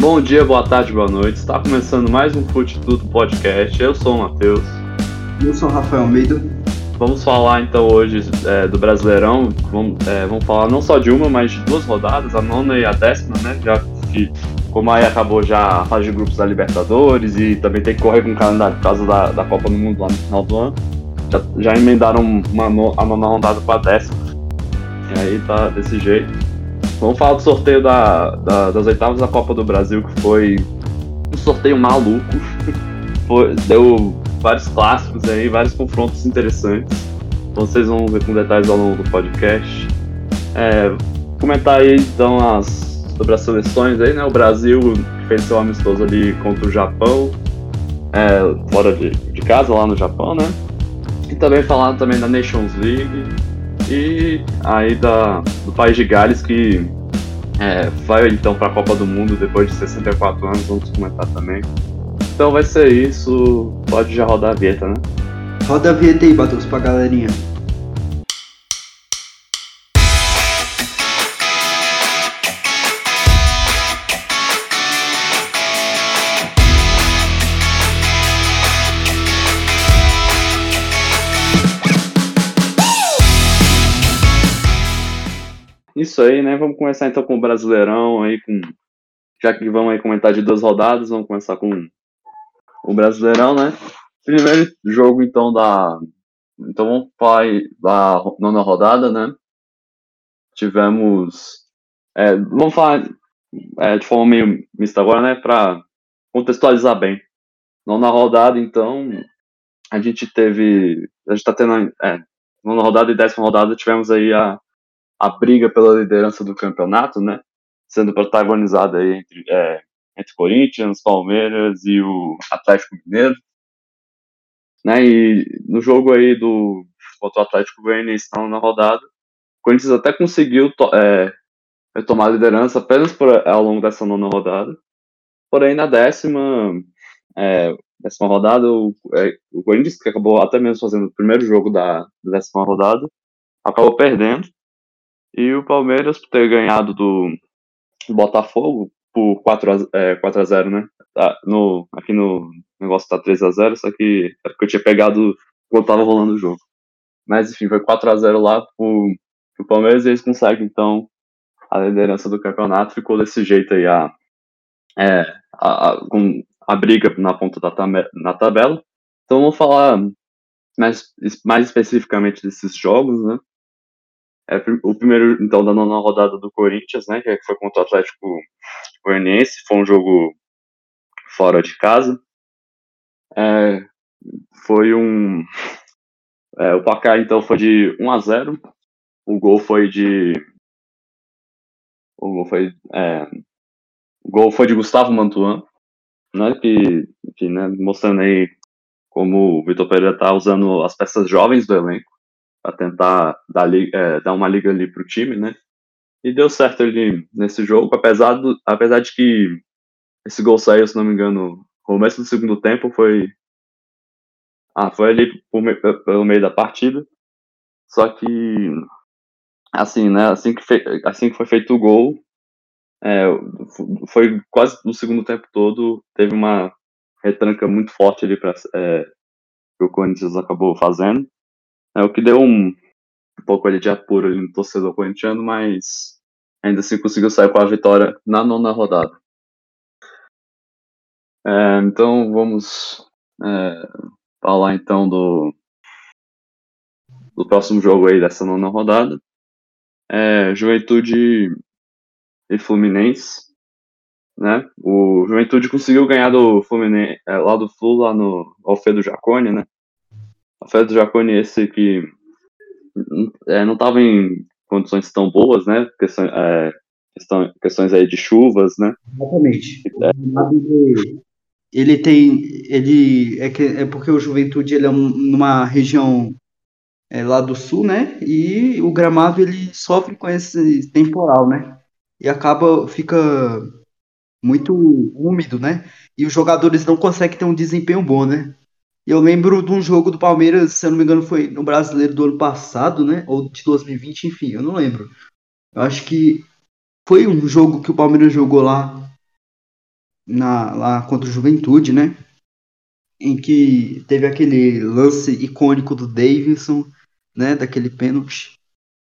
Bom dia, boa tarde, boa noite. Está começando mais um Fute Tudo Podcast. Eu sou o Matheus. Eu sou o Rafael Almeida. Vamos falar então hoje é, do Brasileirão. Vamos, é, vamos, falar não só de uma, mas de duas rodadas, a nona e a décima, né? Já que, como aí acabou já a fase de grupos da Libertadores e também tem que correr com o calendário por causa da, da Copa do Mundo lá no final do ano. Já, já emendaram uma, a nona rodada com a décima. E aí tá desse jeito. Vamos falar do sorteio da, da, das oitavas da Copa do Brasil, que foi um sorteio maluco. foi, deu vários clássicos aí, vários confrontos interessantes. Então vocês vão ver com detalhes ao longo do podcast. É, comentar aí então as, sobre as seleções aí, né? O Brasil fez seu amistoso ali contra o Japão, é, fora de, de casa, lá no Japão, né? E também falar também da Nations League e aí da, do país de Gales que é, vai então para a Copa do Mundo depois de 64 anos, vamos comentar também. Então vai ser isso, pode já rodar a vinheta, né? Roda a vinheta aí, Batus, pra galerinha. Isso aí, né? Vamos começar então com o Brasileirão aí, com já que vamos aí comentar de duas rodadas, vamos começar com o Brasileirão, né? Primeiro jogo então da então vamos falar da nona rodada, né? Tivemos é, vamos falar é, de forma meio mista agora, né? Para contextualizar bem. Nona rodada, então a gente teve a gente tá tendo é, nona rodada e décima rodada tivemos aí a a briga pela liderança do campeonato, né? Sendo protagonizada aí entre, é, entre Corinthians, Palmeiras e o Atlético Mineiro. Né? E no jogo aí do contra Atlético Goianiense na rodada, o Corinthians até conseguiu é, tomar a liderança apenas por, ao longo dessa nona rodada. Porém, na décima, é, décima rodada, o, é, o Corinthians, que acabou até mesmo fazendo o primeiro jogo da décima rodada, acabou perdendo e o Palmeiras, por ter ganhado do Botafogo por 4 a, é, 4 a 0 né? Tá, no, aqui no negócio tá 3 a 0 só que é porque eu tinha pegado quando tava rolando o jogo. Mas enfim, foi 4 a 0 lá pro, pro Palmeiras e eles conseguem então a liderança do campeonato. Ficou desse jeito aí a, é, a, a, com a briga na ponta da na tabela. Então vamos falar mais, mais especificamente desses jogos, né? É, o primeiro, então, da nona rodada do Corinthians, né, que foi contra o Atlético Goianiense, foi um jogo fora de casa. É, foi um. É, o placar, então, foi de 1 a 0 O gol foi de. O gol foi. É, o gol foi de Gustavo Mantuan, né, que, que né, mostrando aí como o Vitor Pereira está usando as peças jovens do elenco para tentar dar, é, dar uma liga ali pro time, né? E deu certo ali nesse jogo, apesar, do, apesar de que esse gol saiu, se não me engano, no começo do segundo tempo foi. Ah, foi ali pelo meio da partida. Só que, assim, né? Assim que, fe, assim que foi feito o gol, é, foi quase no segundo tempo todo, teve uma retranca muito forte ali para é, que o Corinthians acabou fazendo. É o que deu um, um pouco ali de apuro ali no torcedor corintiano, mas ainda assim conseguiu sair com a vitória na nona rodada. É, então vamos é, falar então do, do próximo jogo aí dessa nona rodada. É, Juventude e Fluminense. Né? O Juventude conseguiu ganhar do Fluminense, é, lá do Flu, lá no Alfredo Jacone, né? Alfredo Jaconi esse que é, não estava em condições tão boas, né? Questões, é, questão, questões aí de chuvas, né? Exatamente. É. Ele tem, ele é, que, é porque o Juventude ele é um, numa região é, lá do sul, né? E o gramado ele sofre com esse temporal, né? E acaba fica muito úmido, né? E os jogadores não conseguem ter um desempenho bom, né? Eu lembro de um jogo do Palmeiras, se eu não me engano, foi no Brasileiro do ano passado, né? Ou de 2020, enfim, eu não lembro. Eu acho que foi um jogo que o Palmeiras jogou lá na, lá contra o Juventude, né? Em que teve aquele lance icônico do Davidson, né? Daquele pênalti.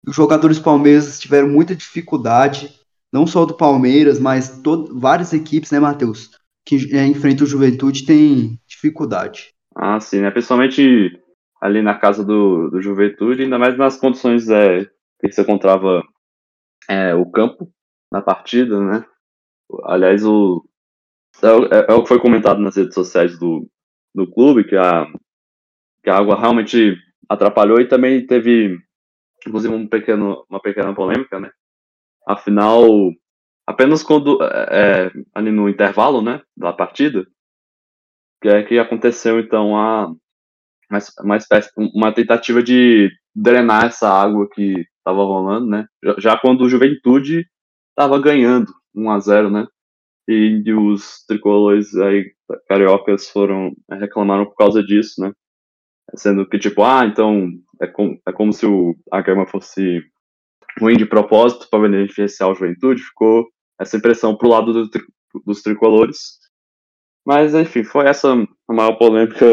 Os jogadores palmeiras tiveram muita dificuldade, não só do Palmeiras, mas várias equipes, né, Matheus? Que é, enfrentam o Juventude tem dificuldade. Ah, sim, né? Principalmente ali na casa do, do Juventude, ainda mais nas condições é, que você encontrava é, o campo na partida, né? Aliás, o, é, é, é, o que foi comentado nas redes sociais do, do clube, que a, que a água realmente atrapalhou e também teve, inclusive, um pequeno, uma pequena polêmica, né? Afinal, apenas quando, é, é ali no intervalo, né, da partida, que é que aconteceu, então, a, uma, espécie, uma tentativa de drenar essa água que estava rolando, né? Já, quando o Juventude estava ganhando 1 a 0 né? E, os tricolores aí cariocas foram reclamaram por causa disso, né? Sendo que tipo, ah, então é, com, é como se o, a grama fosse ruim de propósito para beneficiar o Juventude, ficou essa impressão pro lado do, dos tricolores. Mas enfim, foi essa a maior polêmica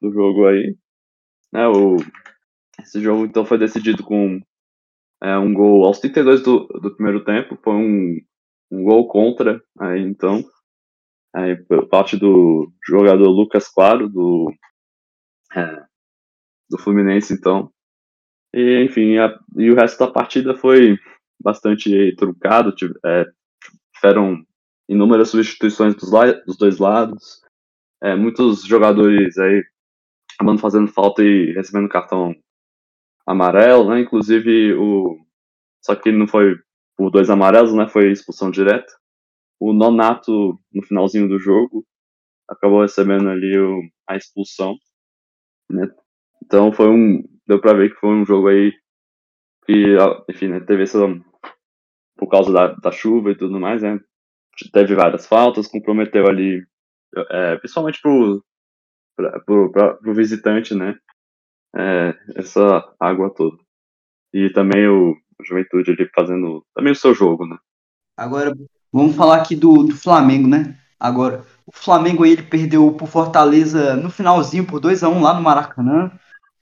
do jogo aí. Né, o, esse jogo então foi decidido com é, um gol aos 32 do, do primeiro tempo, foi um, um gol contra, aí então, aí, por parte do jogador Lucas Claro, do, é, do Fluminense, então. E, enfim, a, e o resto da partida foi bastante truncado, é, tiveram inúmeras substituições dos, dos dois lados, é, muitos jogadores aí acabando fazendo falta e recebendo cartão amarelo, né? Inclusive o só que não foi por dois amarelos, né? Foi expulsão direta. O Nonato no finalzinho do jogo acabou recebendo ali o, a expulsão, né? Então foi um deu para ver que foi um jogo aí que, enfim, né, teve essa por causa da, da chuva e tudo mais, né? Teve várias faltas, comprometeu ali, é, principalmente pro, pra, pro, visitante, né? É, essa água toda. E também o Juventude ali fazendo também o seu jogo, né? Agora, vamos falar aqui do, do Flamengo, né? Agora, o Flamengo ele perdeu por Fortaleza no finalzinho por 2 a 1 lá no Maracanã.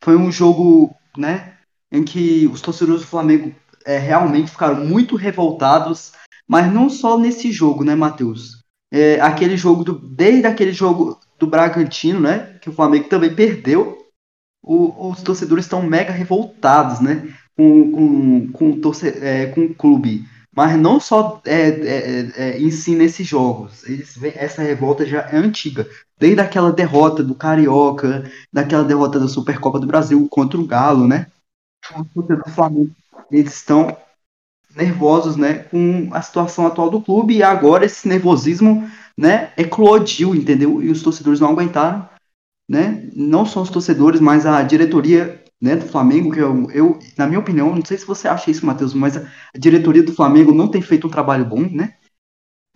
Foi um jogo, né, em que os torcedores do Flamengo é, realmente ficaram muito revoltados, mas não só nesse jogo, né, Matheus? É, aquele jogo do, desde aquele jogo do Bragantino, né, que o Flamengo também perdeu, o, os torcedores estão mega revoltados, né, com, com, com, torce, é, com o clube. Mas não só é, é, é, em si nesses jogos. Eles, essa revolta já é antiga. Desde aquela derrota do Carioca, daquela derrota da Supercopa do Brasil contra o Galo, né? Os torcedores do Flamengo, eles estão nervosos, né, com a situação atual do clube e agora esse nervosismo, né, eclodiu, entendeu? E os torcedores não aguentaram, né? Não só os torcedores, mas a diretoria, né, do Flamengo, que eu, eu na minha opinião, não sei se você acha isso, Matheus, mas a diretoria do Flamengo não tem feito um trabalho bom, né?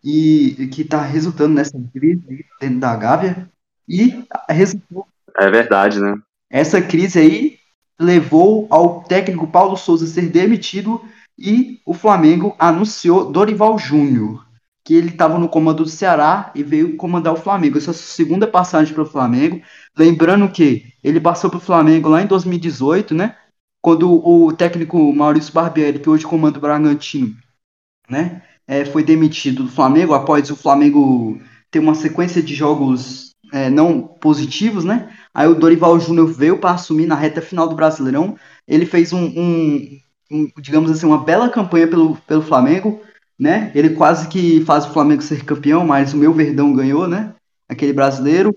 E que está resultando nessa crise dentro da Gávea e resultou. É verdade, né? Essa crise aí levou ao técnico Paulo Souza ser demitido e o Flamengo anunciou Dorival Júnior, que ele estava no comando do Ceará e veio comandar o Flamengo. Essa é a segunda passagem para o Flamengo. Lembrando que ele passou para o Flamengo lá em 2018, né? Quando o técnico Maurício Barbieri, que hoje comanda o Bragantino, né? É, foi demitido do Flamengo após o Flamengo ter uma sequência de jogos é, não positivos, né? Aí o Dorival Júnior veio para assumir na reta final do Brasileirão. Ele fez um, um, um, digamos assim, uma bela campanha pelo, pelo Flamengo, né? Ele quase que faz o Flamengo ser campeão, mas o meu Verdão ganhou, né? Aquele brasileiro.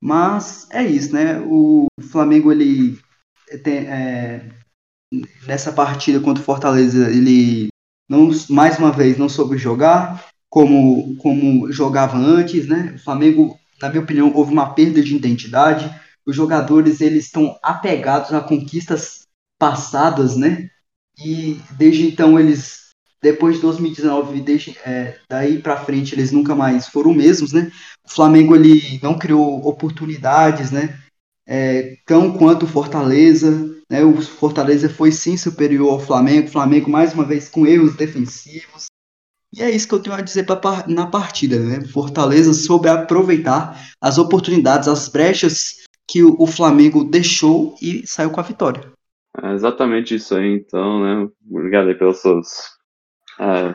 Mas é isso, né? O Flamengo, ele tem, é, nessa partida contra o Fortaleza, ele não, mais uma vez não soube jogar como, como jogava antes, né? O Flamengo, na minha opinião, houve uma perda de identidade. Os jogadores eles estão apegados a conquistas passadas, né? E desde então eles, depois de 2019, desde, é, daí para frente eles nunca mais foram mesmos, né? O Flamengo ele não criou oportunidades, né? É, tão quanto o Fortaleza, né? O Fortaleza foi sim superior ao Flamengo, o Flamengo mais uma vez com erros defensivos, E é isso que eu tenho a dizer pra, na partida, né? Fortaleza soube aproveitar as oportunidades, as brechas que o, o Flamengo deixou e saiu com a vitória. É exatamente isso aí, então, né? Obrigado aí pelas suas, é,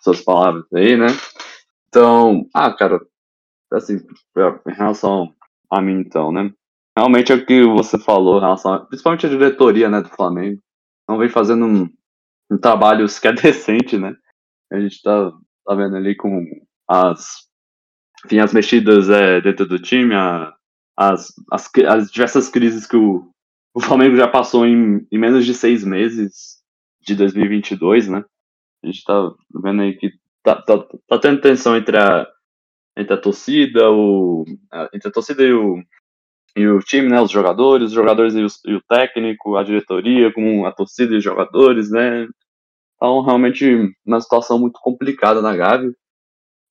suas palavras aí, né? Então, ah, cara, assim, em relação a mim, então, né? Realmente é o que você falou, em relação a, principalmente a diretoria, né, do Flamengo, não vem fazendo um, um trabalho que é decente, né? A gente tá, tá vendo ali com as, enfim, as mexidas é, dentro do time, a, as, as, as diversas crises que o, o Flamengo já passou em, em menos de seis meses de 2022, né? A gente tá vendo aí que tá, tá, tá tendo tensão entre a, entre a torcida, o, a, entre a torcida e o, e o time, né? Os jogadores, os jogadores e, e o técnico, a diretoria, com a torcida e os jogadores, né? Então, realmente, uma situação muito complicada na Gávea.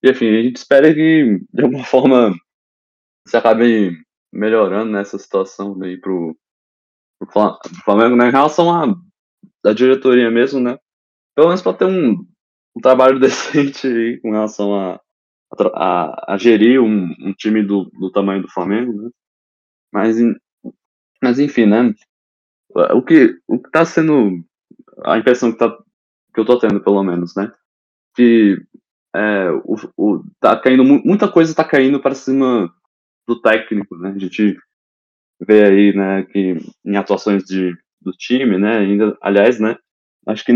E, enfim, a gente espera que, de alguma forma, se acabe melhorando nessa situação aí pro, pro Flamengo, né? Em relação à, à diretoria mesmo, né? Pelo menos para ter um, um trabalho decente aí com relação a, a, a gerir um, um, time do, do tamanho do Flamengo, né? Mas, mas enfim, né? O que, o que tá sendo. A impressão que tá que eu tô tendo, pelo menos, né? Que é, o, o, tá caindo, muita coisa tá caindo para cima do técnico, né? A gente vê aí, né, que em atuações de, do time, né, ainda, aliás, né, acho que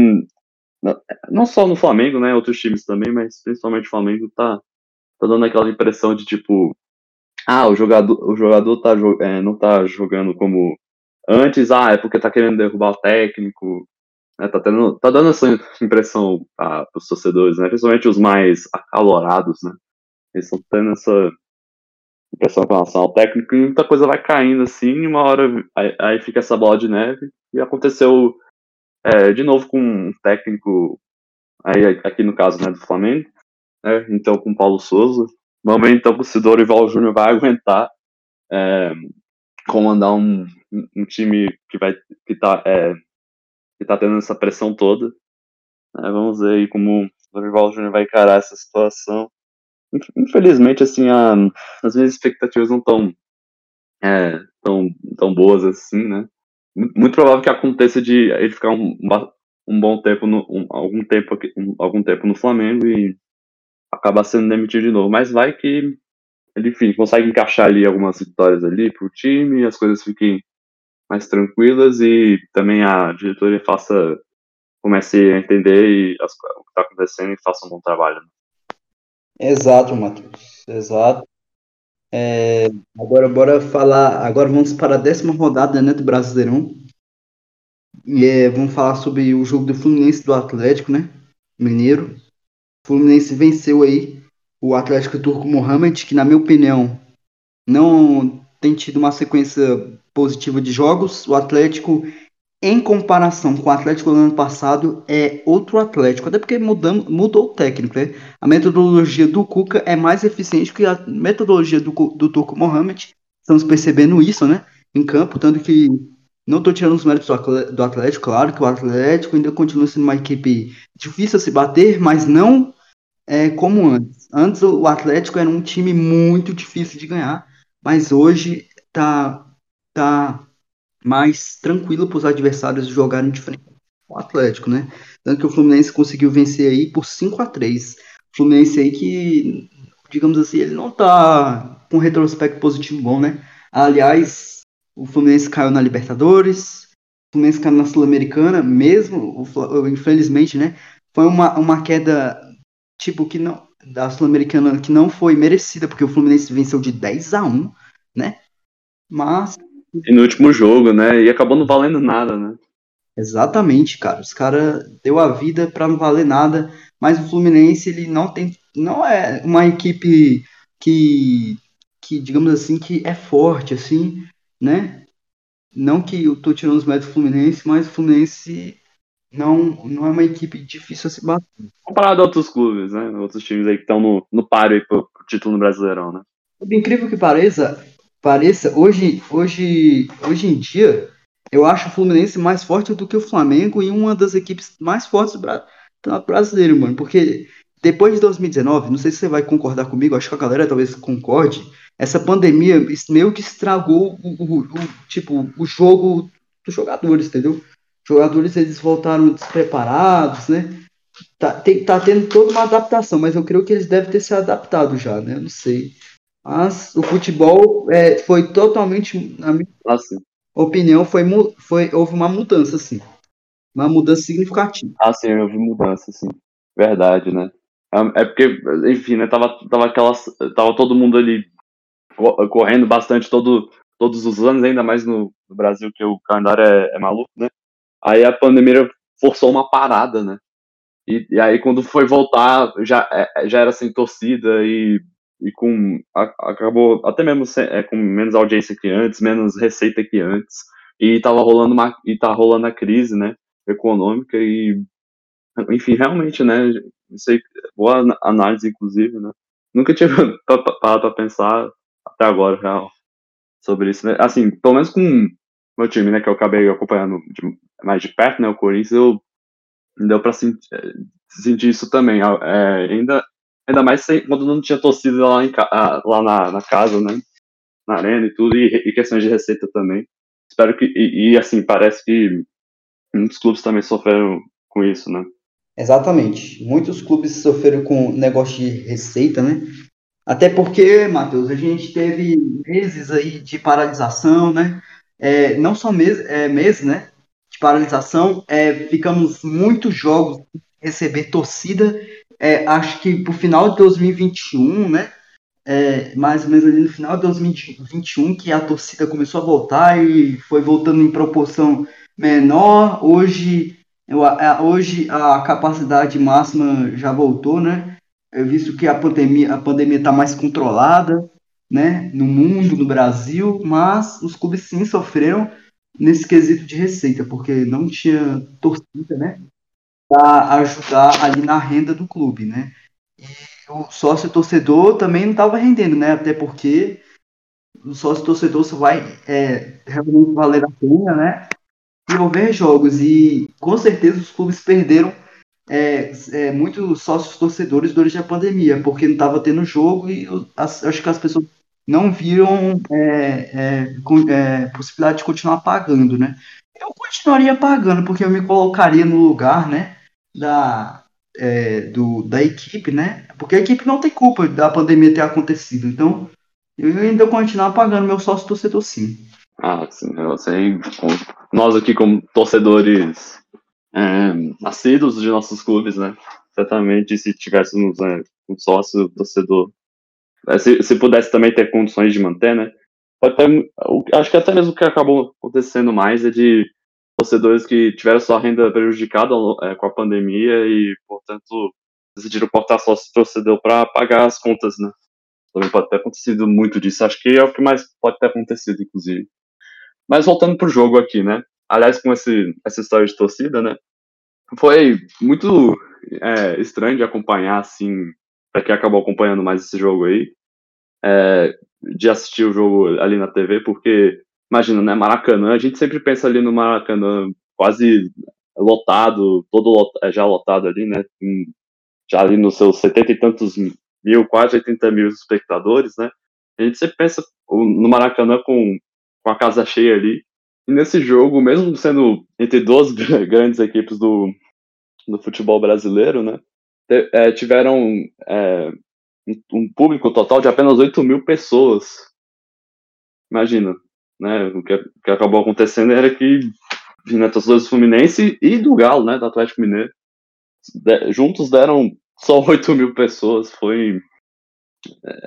não só no Flamengo, né, outros times também, mas principalmente o Flamengo tá, tá dando aquela impressão de tipo, ah, o jogador, o jogador tá, é, não tá jogando como antes, ah, é porque tá querendo derrubar o técnico, né, tá, tendo, tá dando essa impressão para os torcedores, né, principalmente os mais acalorados, né, eles estão tendo essa impressão com relação ao técnico e muita coisa vai caindo assim, e uma hora aí, aí, fica essa bola de neve, e aconteceu é, de novo com um técnico, aí, aqui no caso né, do Flamengo, né, então com o Paulo Souza, vamos ver então que o Cidoro Ival Júnior vai aguentar é, comandar um, um time que vai que tá é, que tá tendo essa pressão toda. É, vamos ver aí como o Dorival Júnior vai encarar essa situação. Infelizmente, assim, a, as minhas expectativas não estão é, tão, tão boas assim, né? Muito provável que aconteça de ele ficar um, um bom tempo, no, um, algum tempo aqui, um, algum tempo no Flamengo e acabar sendo demitido de novo. Mas vai que ele, enfim, consegue encaixar ali algumas vitórias ali pro time, as coisas fiquem mais tranquilas e também a diretoria faça comece a entender as, o que está acontecendo e faça um bom trabalho. Né? Exato, Matheus. Exato. É, agora, bora falar. Agora vamos para a décima rodada né, do Brasileirão. E é, vamos falar sobre o jogo do Fluminense do Atlético, né? Mineiro. O Fluminense venceu aí o Atlético Turco Mohamed, que na minha opinião não tem tido uma sequência positiva de jogos. O Atlético em comparação com o Atlético do ano passado, é outro Atlético. Até porque mudou o técnico, né? A metodologia do Cuca é mais eficiente que a metodologia do, do Turco Mohamed. Estamos percebendo isso, né? Em campo, tanto que não estou tirando os méritos do Atlético, claro que o Atlético ainda continua sendo uma equipe difícil a se bater, mas não é, como antes. Antes o Atlético era um time muito difícil de ganhar, mas hoje tá, tá mais tranquilo para os adversários jogarem de frente o Atlético, né? Tanto que o Fluminense conseguiu vencer aí por 5 a 3 Fluminense aí que, digamos assim, ele não tá com retrospecto positivo bom, né? Aliás, o Fluminense caiu na Libertadores, o Fluminense caiu na Sul-Americana, mesmo, infelizmente, né? Foi uma, uma queda, tipo, que não, da Sul-Americana que não foi merecida, porque o Fluminense venceu de 10 a 1 né? Mas e no último jogo, né? E acabou não valendo nada, né? Exatamente, cara. Os caras deu a vida para não valer nada, mas o Fluminense ele não tem, não é uma equipe que, que digamos assim, que é forte, assim, né? Não que eu tô tirando os méritos do Fluminense, mas o Fluminense não, não é uma equipe difícil a se bater. Comparado a outros clubes, né? Outros times aí que estão no, no páreo aí pro, pro título no Brasileirão, né? Por incrível que pareça, pareça, hoje, hoje, hoje em dia, eu acho o Fluminense mais forte do que o Flamengo e uma das equipes mais fortes do brasileiro, mano. Porque depois de 2019, não sei se você vai concordar comigo, acho que a galera talvez concorde, essa pandemia meio que estragou o, o, o tipo, o jogo dos jogadores, entendeu? Os jogadores eles voltaram despreparados, né? Tá, tem, tá tendo toda uma adaptação, mas eu creio que eles devem ter se adaptado já, né? Eu não sei. Mas o futebol é, foi totalmente, na minha assim. opinião, foi, foi, houve uma mudança, assim. Uma mudança significativa. Ah, sim, houve mudança, sim. Verdade, né? É, é porque, enfim, né? Tava, tava, aquelas, tava todo mundo ali correndo bastante todo, todos os anos, ainda mais no, no Brasil, que o calendário é, é, maluco, né? Aí a pandemia forçou uma parada, né? E, e aí quando foi voltar, já, é, já era sem torcida e, e com. A, acabou até mesmo é, com menos audiência que antes, menos receita que antes. E tava rolando uma. E tá rolando a crise, né? Econômica e. Enfim, realmente, né? Sei, boa análise, inclusive, né? Nunca tinha parado pra pensar até agora, real, sobre isso, né? Assim, pelo menos com meu time, né, que eu acabei acompanhando de, mais de perto, né, o Corinthians, eu deu pra sentir, sentir isso também, é, ainda, ainda mais quando não tinha torcida lá, em, lá na, na casa, né, na arena e tudo, e, e questões de receita também. Espero que, e, e assim, parece que muitos clubes também sofreram com isso, né? Exatamente. Muitos clubes sofreram com negócio de receita, né? Até porque, Matheus, a gente teve meses aí de paralisação, né? É, não só meses, é, meses, né? De paralisação, é, ficamos muitos jogos receber torcida. É, acho que pro final de 2021, né? É, mais ou menos ali no final de 2021 que a torcida começou a voltar e foi voltando em proporção menor. Hoje, eu, hoje a capacidade máxima já voltou, né? é visto que a pandemia a pandemia está mais controlada, né, no mundo, no Brasil, mas os clubes sim sofreram nesse quesito de receita, porque não tinha torcida, né, para ajudar ali na renda do clube, né. E o sócio torcedor também não estava rendendo, né, até porque o sócio torcedor só vai é, realmente valer a pena, né, e houver jogos e com certeza os clubes perderam é, é, muitos sócios torcedores durante a pandemia, porque não estava tendo jogo e eu, as, acho que as pessoas não viram é, é, é, possibilidade de continuar pagando, né? Eu continuaria pagando, porque eu me colocaria no lugar, né, da, é, do, da equipe, né? Porque a equipe não tem culpa da pandemia ter acontecido, então eu ainda continuar pagando meu sócio torcedor sim. Ah, sim, eu sei. Nós aqui como torcedores é, de nossos clubes, né? Certamente, se tivéssemos né, um sócio, torcedor, é, se, se pudesse também ter condições de manter, né? Até, acho que até mesmo o que acabou acontecendo mais é de torcedores que tiveram sua renda prejudicada é, com a pandemia e, portanto, decidiram portar sócio torcedor para pagar as contas, né? Também pode ter acontecido muito disso. Acho que é o que mais pode ter acontecido, inclusive. Mas voltando pro jogo aqui, né? Aliás, com esse, essa história de torcida, né? Foi muito é, estranho de acompanhar, assim, para quem acabou acompanhando mais esse jogo aí, é, de assistir o jogo ali na TV, porque, imagina, né, Maracanã, a gente sempre pensa ali no Maracanã quase lotado, todo lot, é, já lotado ali, né, já ali nos seus setenta e tantos mil, quase 80 mil espectadores, né, a gente sempre pensa no Maracanã com, com a casa cheia ali, e nesse jogo, mesmo sendo entre duas grandes equipes do, do futebol brasileiro, né, é, tiveram é, um público total de apenas 8 mil pessoas. Imagina, né? O que, o que acabou acontecendo era que né, torcedores do Fluminense e do Galo, né? Do Atlético Mineiro, de, juntos deram só 8 mil pessoas. Foi.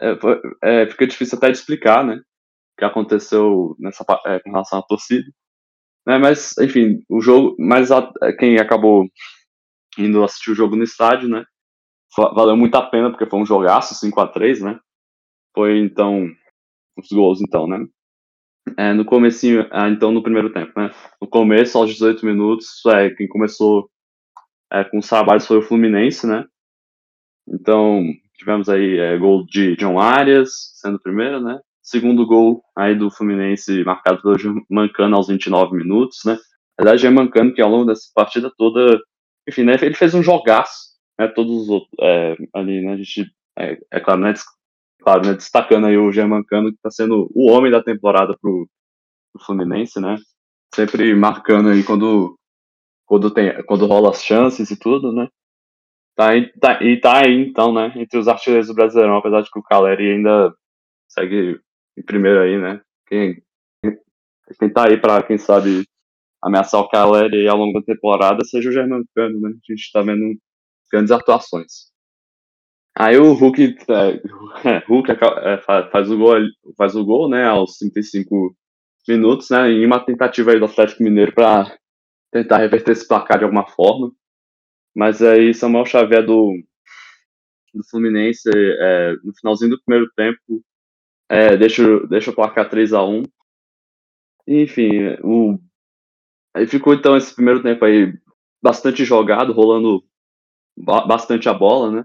É, foi é, fica difícil até de explicar, né? que aconteceu nessa é, com relação à torcida. Né, mas, enfim, o jogo. Mas a, quem acabou indo assistir o jogo no estádio, né? Valeu muito a pena, porque foi um jogaço, 5 a 3 né? Foi então. Os gols, então, né? É, no comecinho, ah, então no primeiro tempo, né? No começo, aos 18 minutos, é, quem começou é, com os trabalhos foi o Fluminense, né? Então, tivemos aí é, gol de John Arias, sendo o primeiro, né? Segundo gol aí do Fluminense, marcado pelo Mancano aos 29 minutos, né? Na verdade, é Mancano que ao longo dessa partida toda, enfim, né, ele fez um jogaço, né, todos os outros, é, ali, né, a gente, é, é claro, né, claro, né, destacando aí o Germancano, que está sendo o homem da temporada pro, pro Fluminense, né, sempre marcando aí quando, quando, tem, quando rola as chances e tudo, né, tá, tá, e tá aí, então, né, entre os artilheiros do Brasileirão, apesar de que o Caleri ainda segue em primeiro aí, né, quem, quem tá aí para quem sabe, ameaçar o Caleri ao longo da temporada seja o Germancano, né, a gente tá vendo grandes atuações. Aí o Hulk, é, Hulk é, faz o gol, faz o gol, né, aos 35 minutos, né, em uma tentativa aí do Atlético Mineiro para tentar reverter esse placar de alguma forma. Mas aí Samuel Xavier do, do Fluminense, é, no finalzinho do primeiro tempo, é, deixa, deixa o placar 3 a 1 Enfim, o, aí ficou então esse primeiro tempo aí bastante jogado, rolando bastante a bola, né?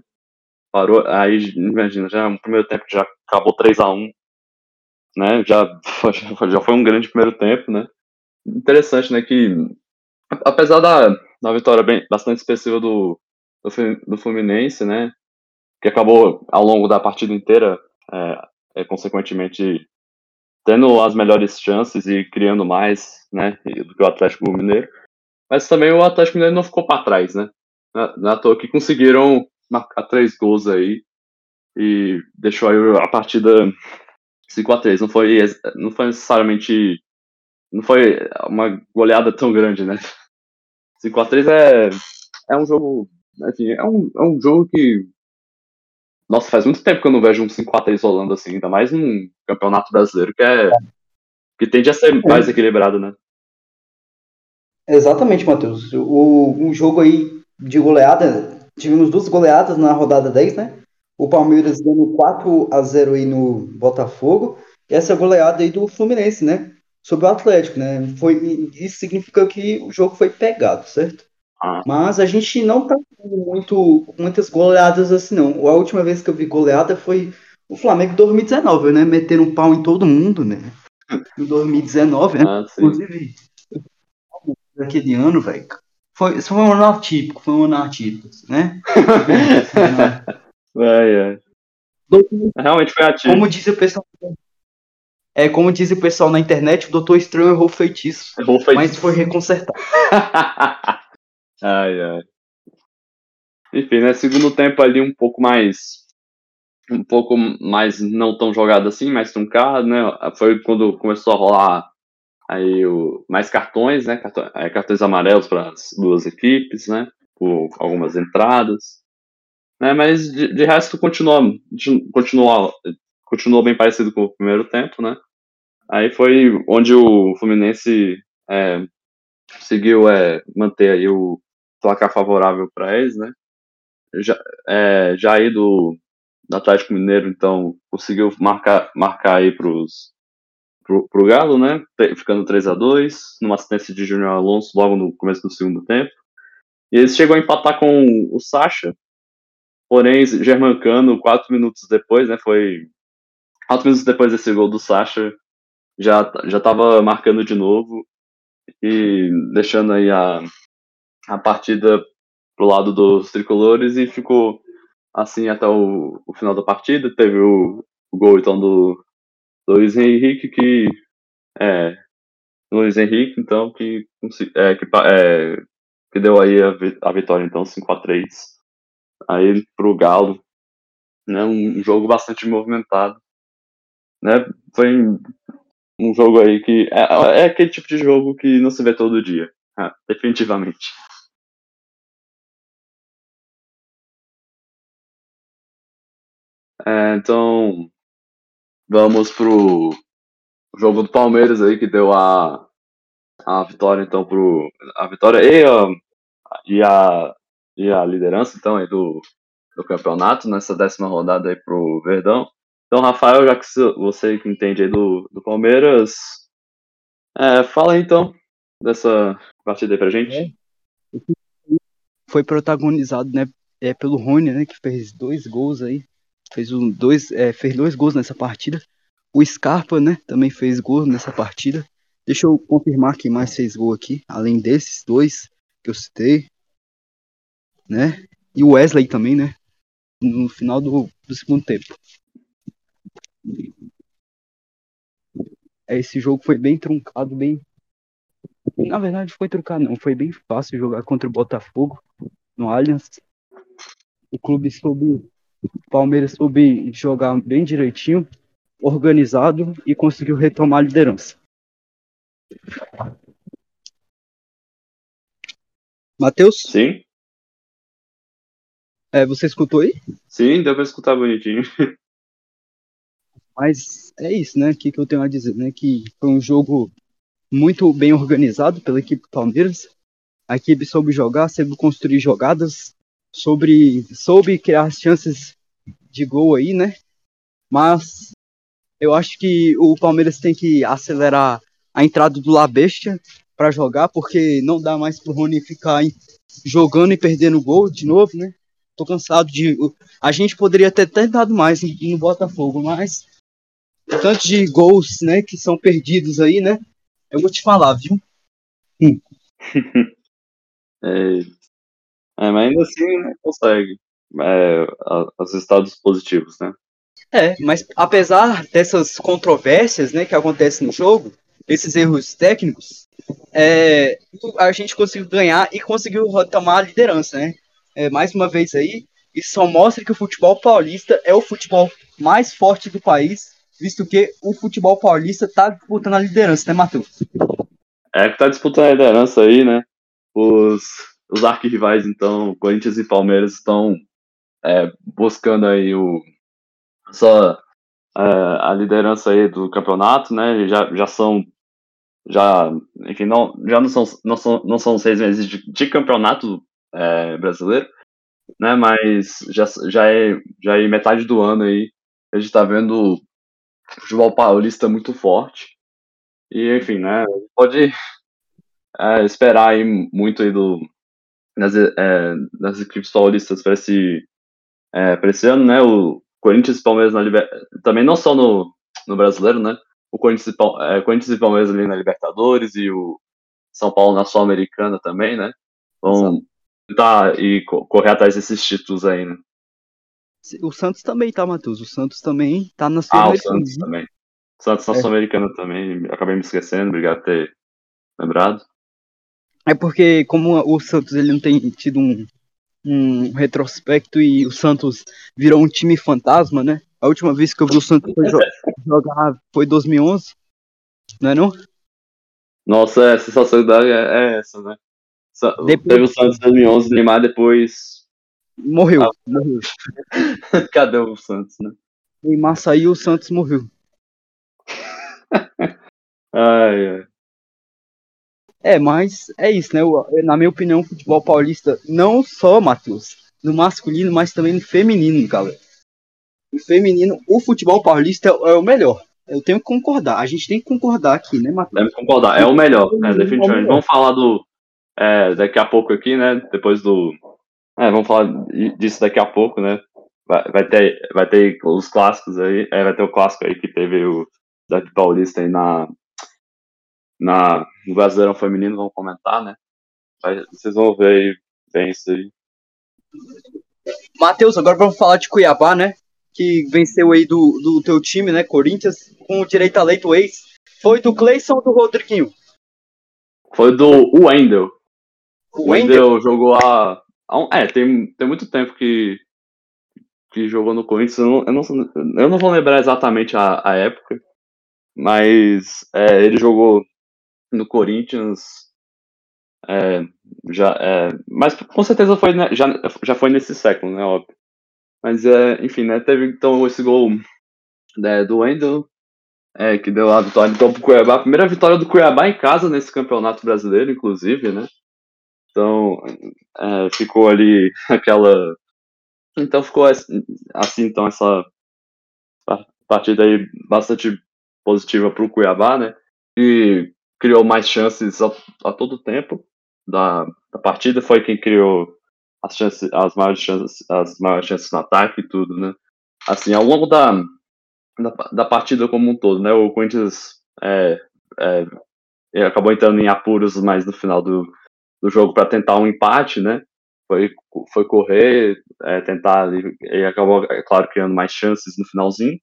Parou, aí imagina, já um primeiro tempo já acabou 3 a 1 né? Já, já foi um grande primeiro tempo, né? Interessante, né? Que apesar da, da vitória bem, bastante expressiva do, do, do Fluminense, né? Que acabou ao longo da partida inteira, é, é, consequentemente, tendo as melhores chances e criando mais, né? Do que o Atlético Mineiro. Mas também o Atlético Mineiro não ficou para trás, né? na, é toa que conseguiram marcar três gols aí e deixou aí a partida 5 a 3 Não foi, não foi necessariamente. Não foi uma goleada tão grande, né? 5 a 3 é, é um jogo. Enfim, é um, é um jogo que. Nossa, faz muito tempo que eu não vejo um 5x3 rolando assim, ainda mais num campeonato brasileiro que é. que tende a ser mais equilibrado, né? Exatamente, Matheus. O, um jogo aí de goleada, tivemos duas goleadas na rodada 10, né? O Palmeiras dando 4 a 0 aí no Botafogo, e essa goleada aí do Fluminense, né? Sobre o Atlético, né? Foi, isso significa que o jogo foi pegado, certo? Ah. Mas a gente não tá tendo muito, muitas goleadas assim, não. A última vez que eu vi goleada foi o Flamengo em 2019, né? Metendo um pau em todo mundo, né? Em 2019, né? Ah, Inclusive, naquele ano, velho, foi, foi um ano atípico, foi um ano atípico, né? ai, ai. Realmente foi atípico. Como diz o pessoal. É, como diz o pessoal na internet, o Doutor Estranho errou feitiço. Errou feitiço. Mas foi reconsertado. ai, ai. Enfim, né? Segundo tempo ali um pouco mais. Um pouco mais não tão jogado assim, mais truncado, né? Foi quando começou a rolar aí o, mais cartões, né? Cartões, é, cartões amarelos para as duas equipes, né? Por algumas entradas. Né, mas de, de resto continuou, continuou, continuou bem parecido com o primeiro tempo, né? Aí foi onde o Fluminense é, conseguiu é, manter aí o placar favorável para eles, né? Já, é, já aí do, do Atlético Mineiro, então, conseguiu marcar, marcar aí para os pro, pro Galo, né? Ficando 3 a 2 numa assistência de Júnior Alonso logo no começo do segundo tempo. E eles chegou a empatar com o Sacha, porém, Germancano, quatro minutos depois, né? Foi. Quatro minutos depois desse gol do Sacha, já, já tava marcando de novo e deixando aí a, a partida pro lado dos tricolores e ficou assim até o, o final da partida. Teve o, o gol então do, Luiz Henrique que é Luiz Henrique então que é, que, é, que deu aí a, vitória então 5 a 3 aí pro Galo né? Um jogo bastante movimentado né? Foi um jogo aí que é, é aquele tipo de jogo que não se vê todo dia ah, definitivamente. É, então Vamos pro jogo do Palmeiras aí, que deu a, a vitória, então, pro. A vitória e a, e a, e a liderança, então, aí do, do campeonato, nessa décima rodada aí pro Verdão. Então, Rafael, já que você que entende aí do, do Palmeiras, é, fala aí, então dessa partida aí pra gente. É. Foi protagonizado, né, é, pelo Rony, né, que fez dois gols aí fez, um, dois, é, fez dois gols nessa partida. O Scarpa, né, também fez gol nessa partida. Deixa eu confirmar quem mais fez gol aqui, além desses dois que eu citei, né? e o Wesley também, né? No final do, do segundo tempo. Esse jogo foi bem truncado, bem. Na verdade, foi truncado, não. Foi bem fácil jogar contra o Botafogo no Allianz. O clube soube. O Palmeiras soube jogar bem direitinho, organizado e conseguiu retomar a liderança. Matheus? Sim. É, você escutou aí? Sim, deu pra escutar bonitinho. Mas é isso, né? O que, que eu tenho a dizer, né? Que foi um jogo muito bem organizado pela equipe do Palmeiras. A equipe soube jogar, soube construir jogadas, sobre, soube criar chances de gol aí, né? Mas eu acho que o Palmeiras tem que acelerar a entrada do La Bestia para jogar, porque não dá mais pro Rony ficar jogando e perdendo gol de novo, né? Tô cansado de. A gente poderia ter tentado mais no Botafogo, mas tanto de gols, né, que são perdidos aí, né? Eu vou te falar, viu? É, é, mas ainda assim né, consegue é, os estados positivos, né? É, mas apesar dessas controvérsias, né, que acontecem no jogo, esses erros técnicos, é, a gente conseguiu ganhar e conseguiu tomar a liderança, né? É, mais uma vez aí, isso só mostra que o futebol paulista é o futebol mais forte do país visto que o futebol paulista está disputando a liderança, né, Matheus? É que tá disputando a liderança aí, né? Os, os arquirrivais, então, Corinthians e Palmeiras estão é, buscando aí o só é, a liderança aí do campeonato, né? Já, já são já, enfim, não, já não são, não são, não são seis meses de, de campeonato é, brasileiro, né? Mas já, já, é, já é metade do ano aí. A gente tá vendo futebol paulista muito forte. E, enfim, né, pode é, esperar aí muito aí do, das, é, das equipes paulistas para esse, é, esse ano, né, o Corinthians e Palmeiras na Libertadores, também não só no, no brasileiro, né, o Corinthians e, é, Corinthians e Palmeiras ali na Libertadores e o São Paulo na Sul-Americana também, né, vão tentar e correr atrás desses títulos aí, né. O Santos também tá, Matheus. O Santos também tá na Sul-Americana. Ah, o Santos também. O Santos na é. Sul-Americana também. Acabei me esquecendo, obrigado por ter lembrado. É porque, como o Santos ele não tem tido um, um retrospecto e o Santos virou um time fantasma, né? A última vez que eu vi o Santos jogar foi 2011, não é não? Nossa, a sensação é, é essa, né? Depois... Teve o Santos em 2011, Neymar depois Morreu. Ah. morreu. Cadê o Santos, né? Neymar saiu, o Santos morreu. ai, ai. É, mas é isso, né? Na minha opinião, o futebol paulista, não só, Matheus, no masculino, mas também no feminino, galera. No feminino, o futebol paulista é o melhor. Eu tenho que concordar. A gente tem que concordar aqui, né, Matheus? Deve concordar. É o melhor, né? Definitivamente. Vamos falar do. É, daqui a pouco aqui, né? Depois do, é, vamos falar disso daqui a pouco, né? Vai, vai, ter, vai ter os clássicos aí, é, vai ter o clássico aí que teve o Daqui Paulista aí na, na, no Brasileirão Feminino, vamos comentar, né? Vocês vão ver aí bem isso aí. Matheus, agora vamos falar de Cuiabá, né? Que venceu aí do, do teu time, né? Corinthians, com o direito a leito ex. Foi do Cleison ou do Rodriguinho? Foi do Wendel. O Wendel jogou a é, tem, tem muito tempo que, que jogou no Corinthians. Eu não, eu não, eu não vou lembrar exatamente a, a época, mas é, ele jogou no Corinthians. É, já, é, mas com certeza foi, né, já, já foi nesse século, né? Óbvio. Mas é, enfim, né? Teve então esse gol né, do Wendel, é, que deu a vitória então pro Cuiabá. A primeira vitória do Cuiabá em casa nesse campeonato brasileiro, inclusive, né? Então, é, ficou ali aquela. Então ficou assim, então, essa partida aí bastante positiva para o Cuiabá, né? E criou mais chances a, a todo tempo da, da, partida. Foi quem criou as chances, as maiores chances, as maiores chances no ataque e tudo, né? Assim, ao longo da, da, da partida como um todo, né? O Corinthians é, é, acabou entrando em apuros mais no final do, do jogo para tentar um empate, né? foi, foi correr, é, tentar, e acabou, é claro, criando mais chances no finalzinho,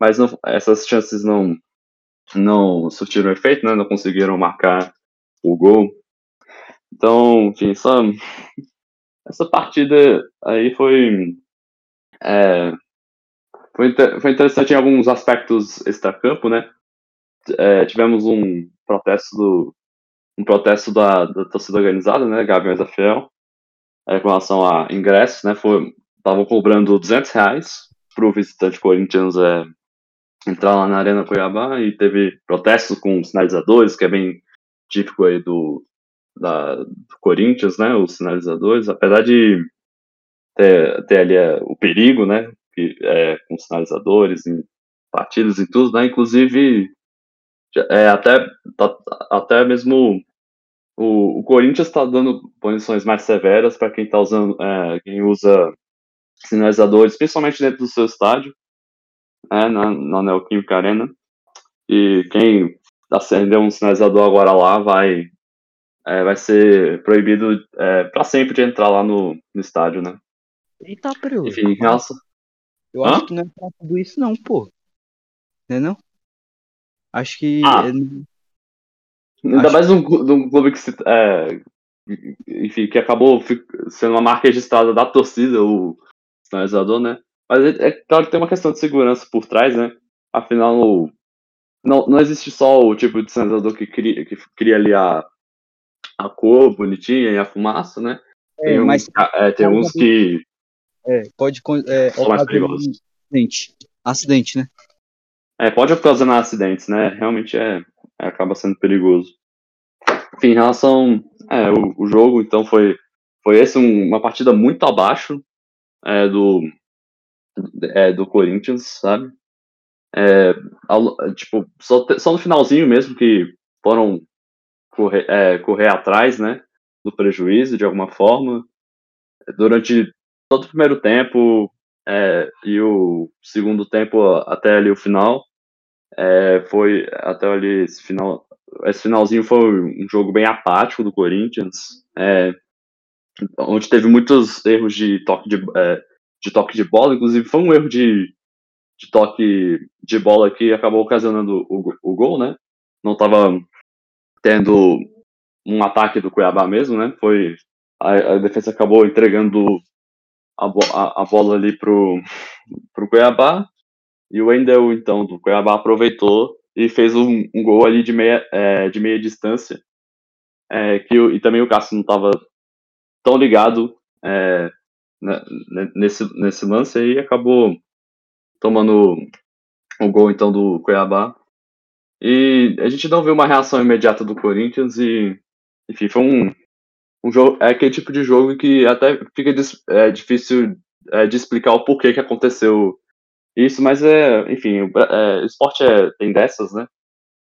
mas não, essas chances não, não surtiram efeito, né? Não conseguiram marcar o gol. Então, enfim, essa, essa partida aí foi, é, foi, foi interessante em alguns aspectos extra-campo, né? É, tivemos um protesto do, um protesto da, da torcida organizada, né, Gaviões da Fiel, é, com relação a ingressos, né, estavam cobrando 200 reais para o visitante Corinthians é, entrar lá na Arena Cuiabá e teve protestos com sinalizadores, que é bem típico aí do, da, do Corinthians, né, os sinalizadores, apesar de ter, ter ali é, o perigo, né, que, é, com sinalizadores em partidas e tudo, né, inclusive é, até, tá, até mesmo o, o Corinthians está dando punições mais severas para quem tá usando, é, quem usa sinalizadores, principalmente dentro do seu estádio, é, na, na Neoquímica Arena. E quem acender um sinalizador agora lá vai é, vai ser proibido é, para sempre de entrar lá no, no estádio, né? Eita, Priu. Enfim, nossa. Eu Hã? acho que não é pra tudo isso não, pô. Não é não? Acho que ah. é, Ainda Acho... mais num, num clube que se, é, enfim, que acabou sendo uma marca registrada da torcida, o sinalizador, né? Mas é, é, claro que tem uma questão de segurança por trás, né? Afinal, não, não existe só o tipo de sinalizador que cria, que cria ali a, a cor bonitinha e a fumaça, né? É, tem, mas, é, tem uns que. É, pode. É, são mais perigosos. Acidente. acidente, né? É, pode ocasionar acidentes, né? Realmente é, é, acaba sendo perigoso. Enfim, em relação é, o, o jogo, então foi foi esse um, uma partida muito abaixo é, do é, do Corinthians, sabe? É, ao, tipo só, só no finalzinho mesmo que foram correr, é, correr atrás, né? Do prejuízo de alguma forma. Durante todo o primeiro tempo é, e o segundo tempo até ali o final, é, foi até ali esse final. Esse finalzinho foi um jogo bem apático do Corinthians, é, onde teve muitos erros de toque de, é, de toque de bola, inclusive foi um erro de, de toque de bola que acabou ocasionando o, o gol, né? Não estava tendo um ataque do Cuiabá mesmo, né? Foi a, a defesa acabou entregando a, a, a, bola ali pro, pro Cuiabá e o Wendel, então, do Cuiabá aproveitou e fez um, um gol ali de meia, é, de meia distância. É, que, e também o Cássio não estava tão ligado é, né, nesse, nesse lance aí acabou tomando o gol então do Cuiabá. E a gente não viu uma reação imediata do Corinthians e, enfim, foi um, um jogo, é aquele tipo de jogo que até fica é, difícil é, de explicar o porquê que aconteceu isso, mas é, enfim, o é, esporte é, tem dessas, né?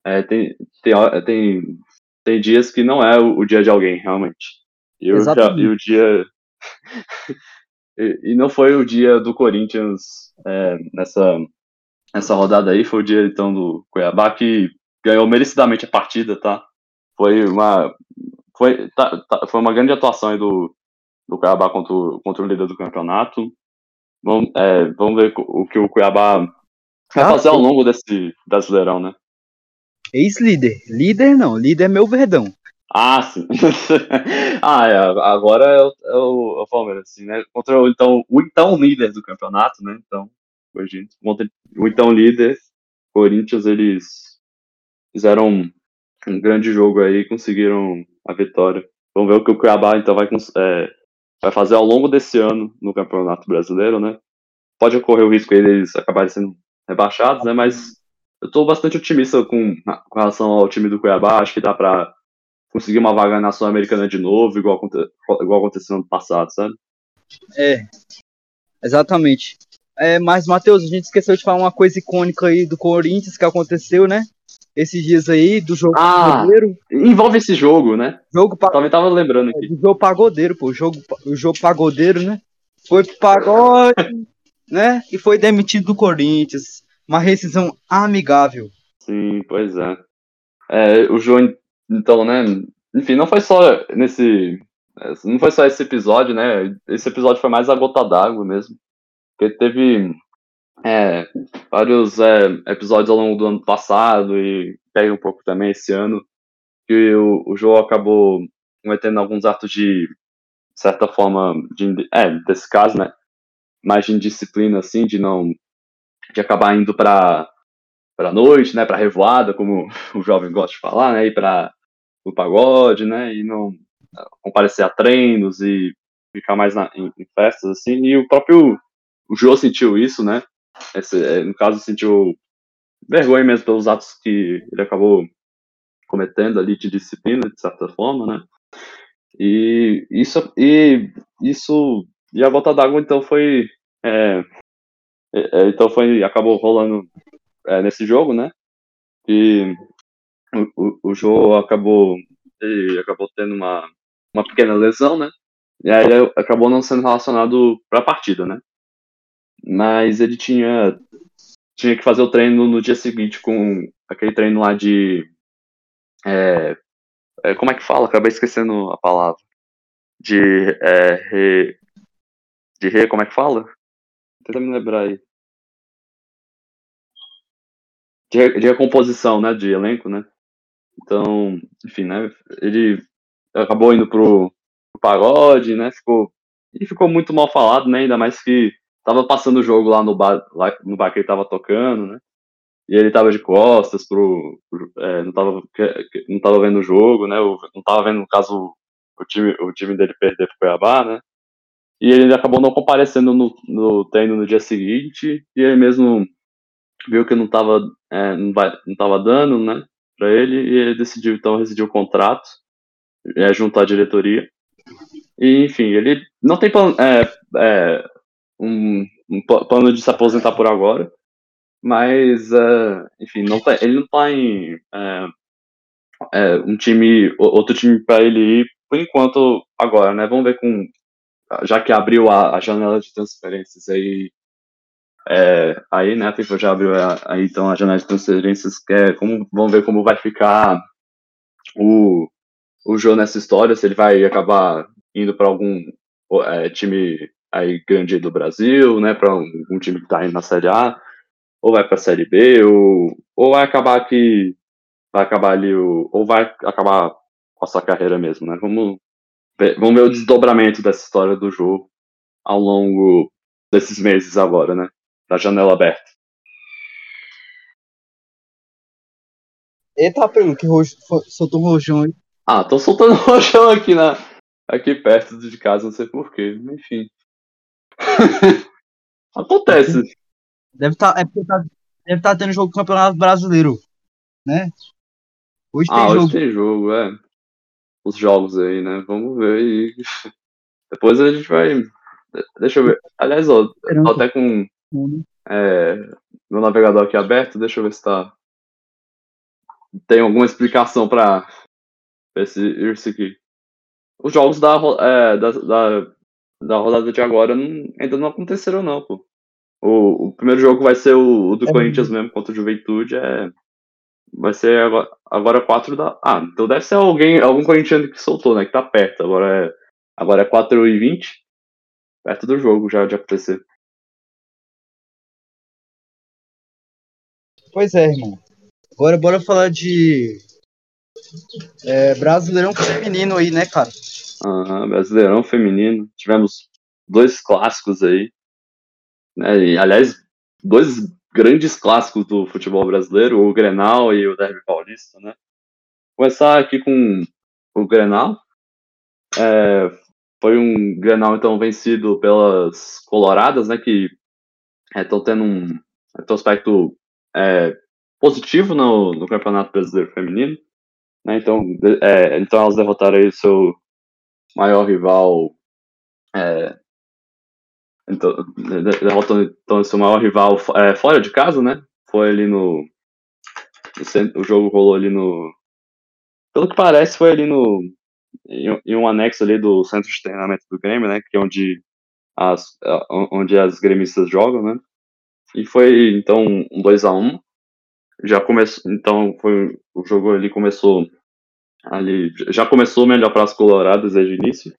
É, tem, tem, tem, tem dias que não é o, o dia de alguém, realmente. E, o, e o dia. e, e, não foi o dia do Corinthians é, nessa, nessa rodada aí, foi o dia então do Cuiabá que ganhou merecidamente a partida, tá? Foi uma. Foi, tá, tá, foi uma grande atuação aí do, do Cuiabá contra o, contra o líder do campeonato. Vamos, é, vamos ver o que o Cuiabá vai ah, fazer ao longo desse brasileirão, né? Ex-líder. Líder não, líder é meu verdão. Ah, sim. ah, é, agora é o, é o, é o Palmeiras, assim, né? Contra o então, o então líder do campeonato, né? Então, hoje, contra o então líder, Corinthians, eles fizeram um, um grande jogo aí conseguiram a vitória. Vamos ver o que o Cuiabá então vai, é, vai fazer ao longo desse ano no Campeonato Brasileiro, né? Pode ocorrer o risco de eles acabarem sendo rebaixados, né? Mas eu estou bastante otimista com, com relação ao time do Cuiabá. Acho que dá para conseguir uma vaga na Sul-Americana de novo, igual, igual aconteceu no passado, sabe? É, exatamente. É, mas, Matheus, a gente esqueceu de falar uma coisa icônica aí do Corinthians que aconteceu, né? esses dias aí do jogo ah, pagodeiro. Envolve esse jogo, né? Jogo pa... Também tava lembrando aqui. É, jogo pagodeiro, pô. O jogo, o jogo pagodeiro, né? Foi pro pagode, né? E foi demitido do Corinthians. Uma rescisão amigável. Sim, pois é. é o João, então, né? Enfim, não foi só nesse, não foi só esse episódio, né? Esse episódio foi mais a gota d'água mesmo. Porque teve é, vários é, episódios ao longo do ano passado e pega um pouco também esse ano, que o, o jogo acabou cometendo alguns atos de certa forma, de, é, desse caso, né? Mais de indisciplina, assim, de não. de acabar indo pra, pra noite, né? Pra revoada, como o jovem gosta de falar, né? Ir pra o pagode, né? E não comparecer a treinos e ficar mais na, em, em, festas, assim. E o próprio o Joe sentiu isso, né? Esse, é, no caso, sentiu vergonha mesmo pelos atos que ele acabou cometendo ali de disciplina, de certa forma, né? E isso, e isso, e a volta d'água então foi, é, é, então foi, acabou rolando é, nesse jogo, né? E o, o, o acabou, ele acabou tendo uma, uma pequena lesão, né? E aí ele acabou não sendo relacionado para a partida, né? Mas ele tinha tinha que fazer o treino no dia seguinte com aquele treino lá de é, é, como é que fala? Acabei esquecendo a palavra. De. É, re, de re. Como é que fala? Tenta me lembrar aí. De, de recomposição, né? De elenco, né? Então, enfim, né? Ele acabou indo pro, pro pagode, né? Ficou. E ficou muito mal falado, né? Ainda mais que tava passando o jogo lá no bar, lá no bar que ele tava tocando, né? e ele tava de costas pro, pro é, não tava não tava vendo o jogo, né? Não tava vendo no caso o time o time dele perder pro Cuiabá, né? E ele acabou não comparecendo no, no treino no dia seguinte e ele mesmo viu que não tava é, não, não tava dando, né? Para ele e ele decidiu então rescindir o contrato é, junto à diretoria. E enfim, ele não tem plano, é, é, um, um plano de se aposentar por agora mas, uh, enfim, não tá, ele não tá em uh, um time, outro time para ele ir, por enquanto, agora, né? Vamos ver com. Já que abriu a, a janela de transferências aí. É, aí, né, a FIFA já abriu aí, então a janela de transferências, que é, como, vamos ver como vai ficar o, o jogo nessa história, se ele vai acabar indo para algum é, time aí grande do Brasil, né, para um, um, time que está aí na Série A, ou vai para a Série B, ou, ou vai acabar que vai acabar ali, o, ou vai acabar com a sua carreira mesmo, né? Vamos ver, vamos ver o desdobramento dessa história do jogo ao longo desses meses agora, né? Da janela aberta. Eita, pelo que roxo, soltou um rojão aí. Ah, tô soltando rojão aqui na aqui perto de casa, não sei porquê, enfim. Acontece. Deve estar. Tá, é porque tá, deve estar tá tendo jogo do Campeonato Brasileiro. Né? Hoje ah, tem hoje jogo. tem jogo, é. Os jogos aí, né? Vamos ver aí. Depois a gente vai. Deixa eu ver. Aliás, ó, tô até com é, meu navegador aqui aberto, deixa eu ver se tá. Tem alguma explicação pra esse, isso aqui. Os jogos da, é, da, da, da rodada de agora não, ainda não aconteceram, não, pô. O, o primeiro jogo vai ser o, o do é. Corinthians mesmo contra o Juventude. É, vai ser agora, agora 4 da. Ah, então deve ser alguém, algum corintiano que soltou, né? Que tá perto. Agora é, agora é 4 e 20 Perto do jogo já de acontecer. Pois é, irmão. Agora bora falar de é, Brasileirão feminino aí, né, cara? Brasileirão feminino. Tivemos dois clássicos aí. Né? E, aliás, dois grandes clássicos do futebol brasileiro, o Grenal e o Derby Paulista, né? Começar aqui com o Grenal. É, foi um Grenal, então, vencido pelas Coloradas, né? Que estão é, tendo um, um aspecto é, positivo no, no Campeonato Brasileiro Feminino. Né? Então, é, então elas derrotaram aí o seu maior rival é, então, derrotou então seu maior rival é, fora de casa, né? Foi ali no, no, O jogo rolou ali no. Pelo que parece, foi ali no. Em, em, um anexo ali do centro de treinamento do Grêmio, né? Que é onde as, onde as gremistas jogam, né? E foi então um 2 a 1 um. Já começou. Então foi. O jogo ali começou. Ali, já começou melhor para as coloradas desde o início.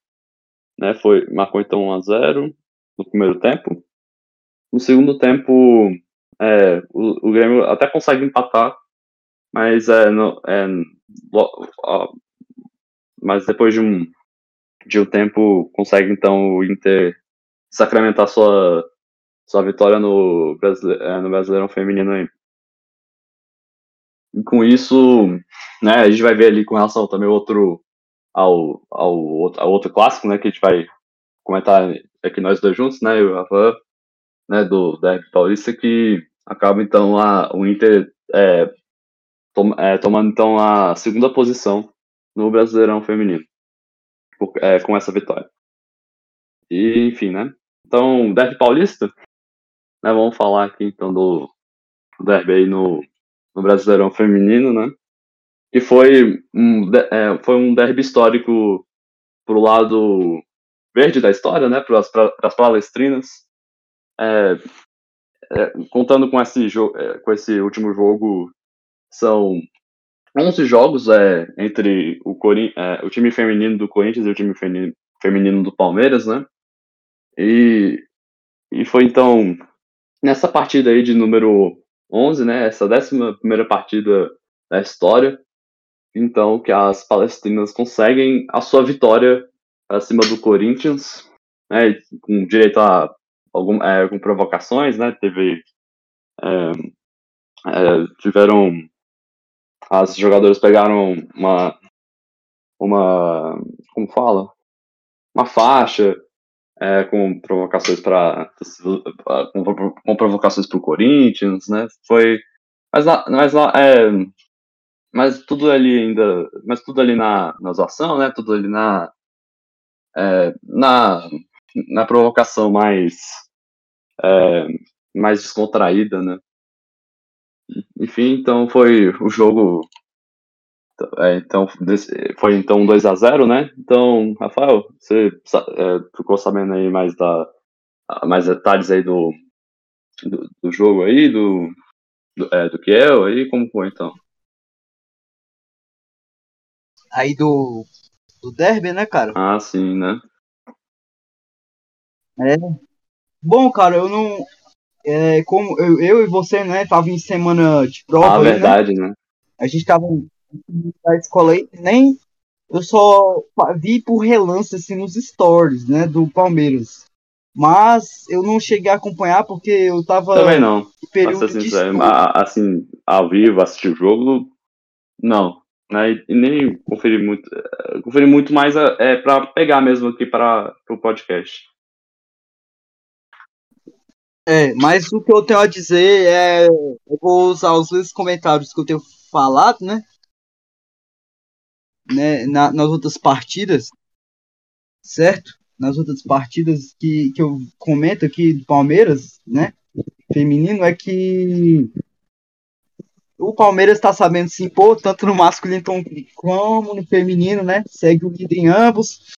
né? Foi, marcou então 1 a 0 no primeiro tempo. No segundo tempo, é, o, o Grêmio até consegue empatar, mas é, no, é mas depois de um de um tempo consegue então o Inter sacramentar sua sua vitória no, é, no Brasileirão Feminino aí. E com isso, né, a gente vai ver ali com relação também outro ao, ao, ao outro clássico, né, que a gente vai comentar aqui nós dois juntos, né, eu e o Rafa, né, do Derby Paulista, que acaba então a, o Inter é, tom, é, tomando então a segunda posição no Brasileirão Feminino, por, é, com essa vitória. E, enfim, né, então, Derby Paulista, né, vamos falar aqui então do, do Derby no, no Brasileirão Feminino, né, que foi um, é, foi um derby histórico pro lado verde da história, né, para as palestrinas, é, é, contando com esse, é, com esse último jogo, são 11 jogos é, entre o, Corin é, o time feminino do Corinthians e o time feminino do Palmeiras, né, e, e foi então nessa partida aí de número 11, né, essa décima primeira partida da história, então que as palestrinas conseguem a sua vitória acima do Corinthians, né, com direito a algum, é, com provocações, né, teve é, é, tiveram as jogadoras pegaram uma uma como fala? Uma faixa é, com provocações para com, com, provocações para o Corinthians, né? Foi, mas lá, mas lá, é, mas tudo ali ainda, mas tudo ali na, na zoação, né? Tudo ali na é, na na provocação mais é, mais descontraída, né? Enfim, então foi o jogo é, então, foi então 2 a 0 né? Então, Rafael, você é, ficou sabendo aí mais, da, mais detalhes aí do, do, do jogo aí, do, do, é, do que é, aí, como foi então? Aí do, do derby, né, cara? Ah, sim, né? É. Bom, cara, eu não. É, como eu, eu e você, né, tava em semana de prova. Ah, aí, né? verdade, né? né? A gente tava da escola aí, nem eu só vi por relance assim nos stories, né, do Palmeiras. Mas eu não cheguei a acompanhar porque eu tava Também não. período assim, assim, ao vivo, assistir o jogo, não. Né, e nem conferi muito. Eh, conferi muito mais é, é para pegar mesmo aqui para o podcast. É, mas o que eu tenho a dizer é. Eu vou usar os dois comentários que eu tenho falado, né? Né, na, nas outras partidas, certo? Nas outras partidas que, que eu comento aqui do Palmeiras, né? Feminino, é que o Palmeiras está sabendo se impor, tanto no masculino como no feminino, né? Segue o líder em ambos.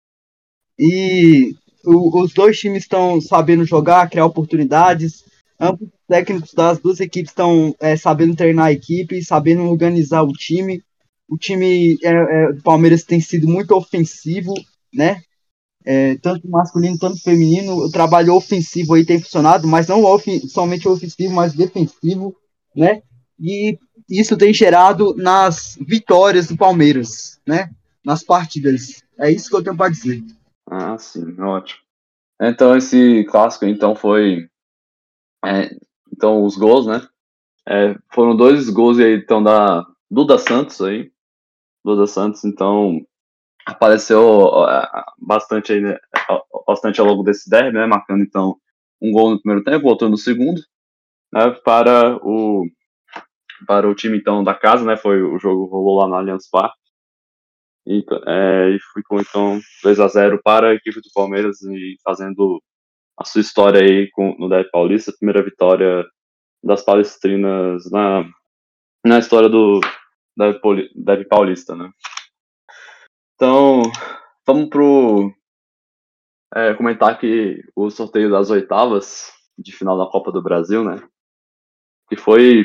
E o, os dois times estão sabendo jogar, criar oportunidades. Ambos técnicos das duas equipes estão é, sabendo treinar a equipe, sabendo organizar o time o time é, é, do Palmeiras tem sido muito ofensivo, né? É, tanto masculino quanto feminino. O trabalho ofensivo aí tem funcionado, mas não somente ofensivo, mas defensivo, né? E isso tem gerado nas vitórias do Palmeiras, né? Nas partidas. É isso que eu tenho para dizer. Ah, sim, ótimo. Então esse clássico então foi, é, então os gols, né? É, foram dois gols aí então da Duda Santos aí, Duda Santos, então apareceu bastante aí, né, bastante ao longo desse derby, né, marcando então um gol no primeiro tempo, outro no segundo, né, para o para o time então da casa, né, foi o jogo rolou lá no Allianz Parque. E, é, e ficou então 2 a 0 para a equipe do Palmeiras e fazendo a sua história aí com, no Derby Paulista, primeira vitória das palestrinas na, na história do, Derby Paulista, né? Então, vamos pro é, comentar aqui o sorteio das oitavas de final da Copa do Brasil, né? Que foi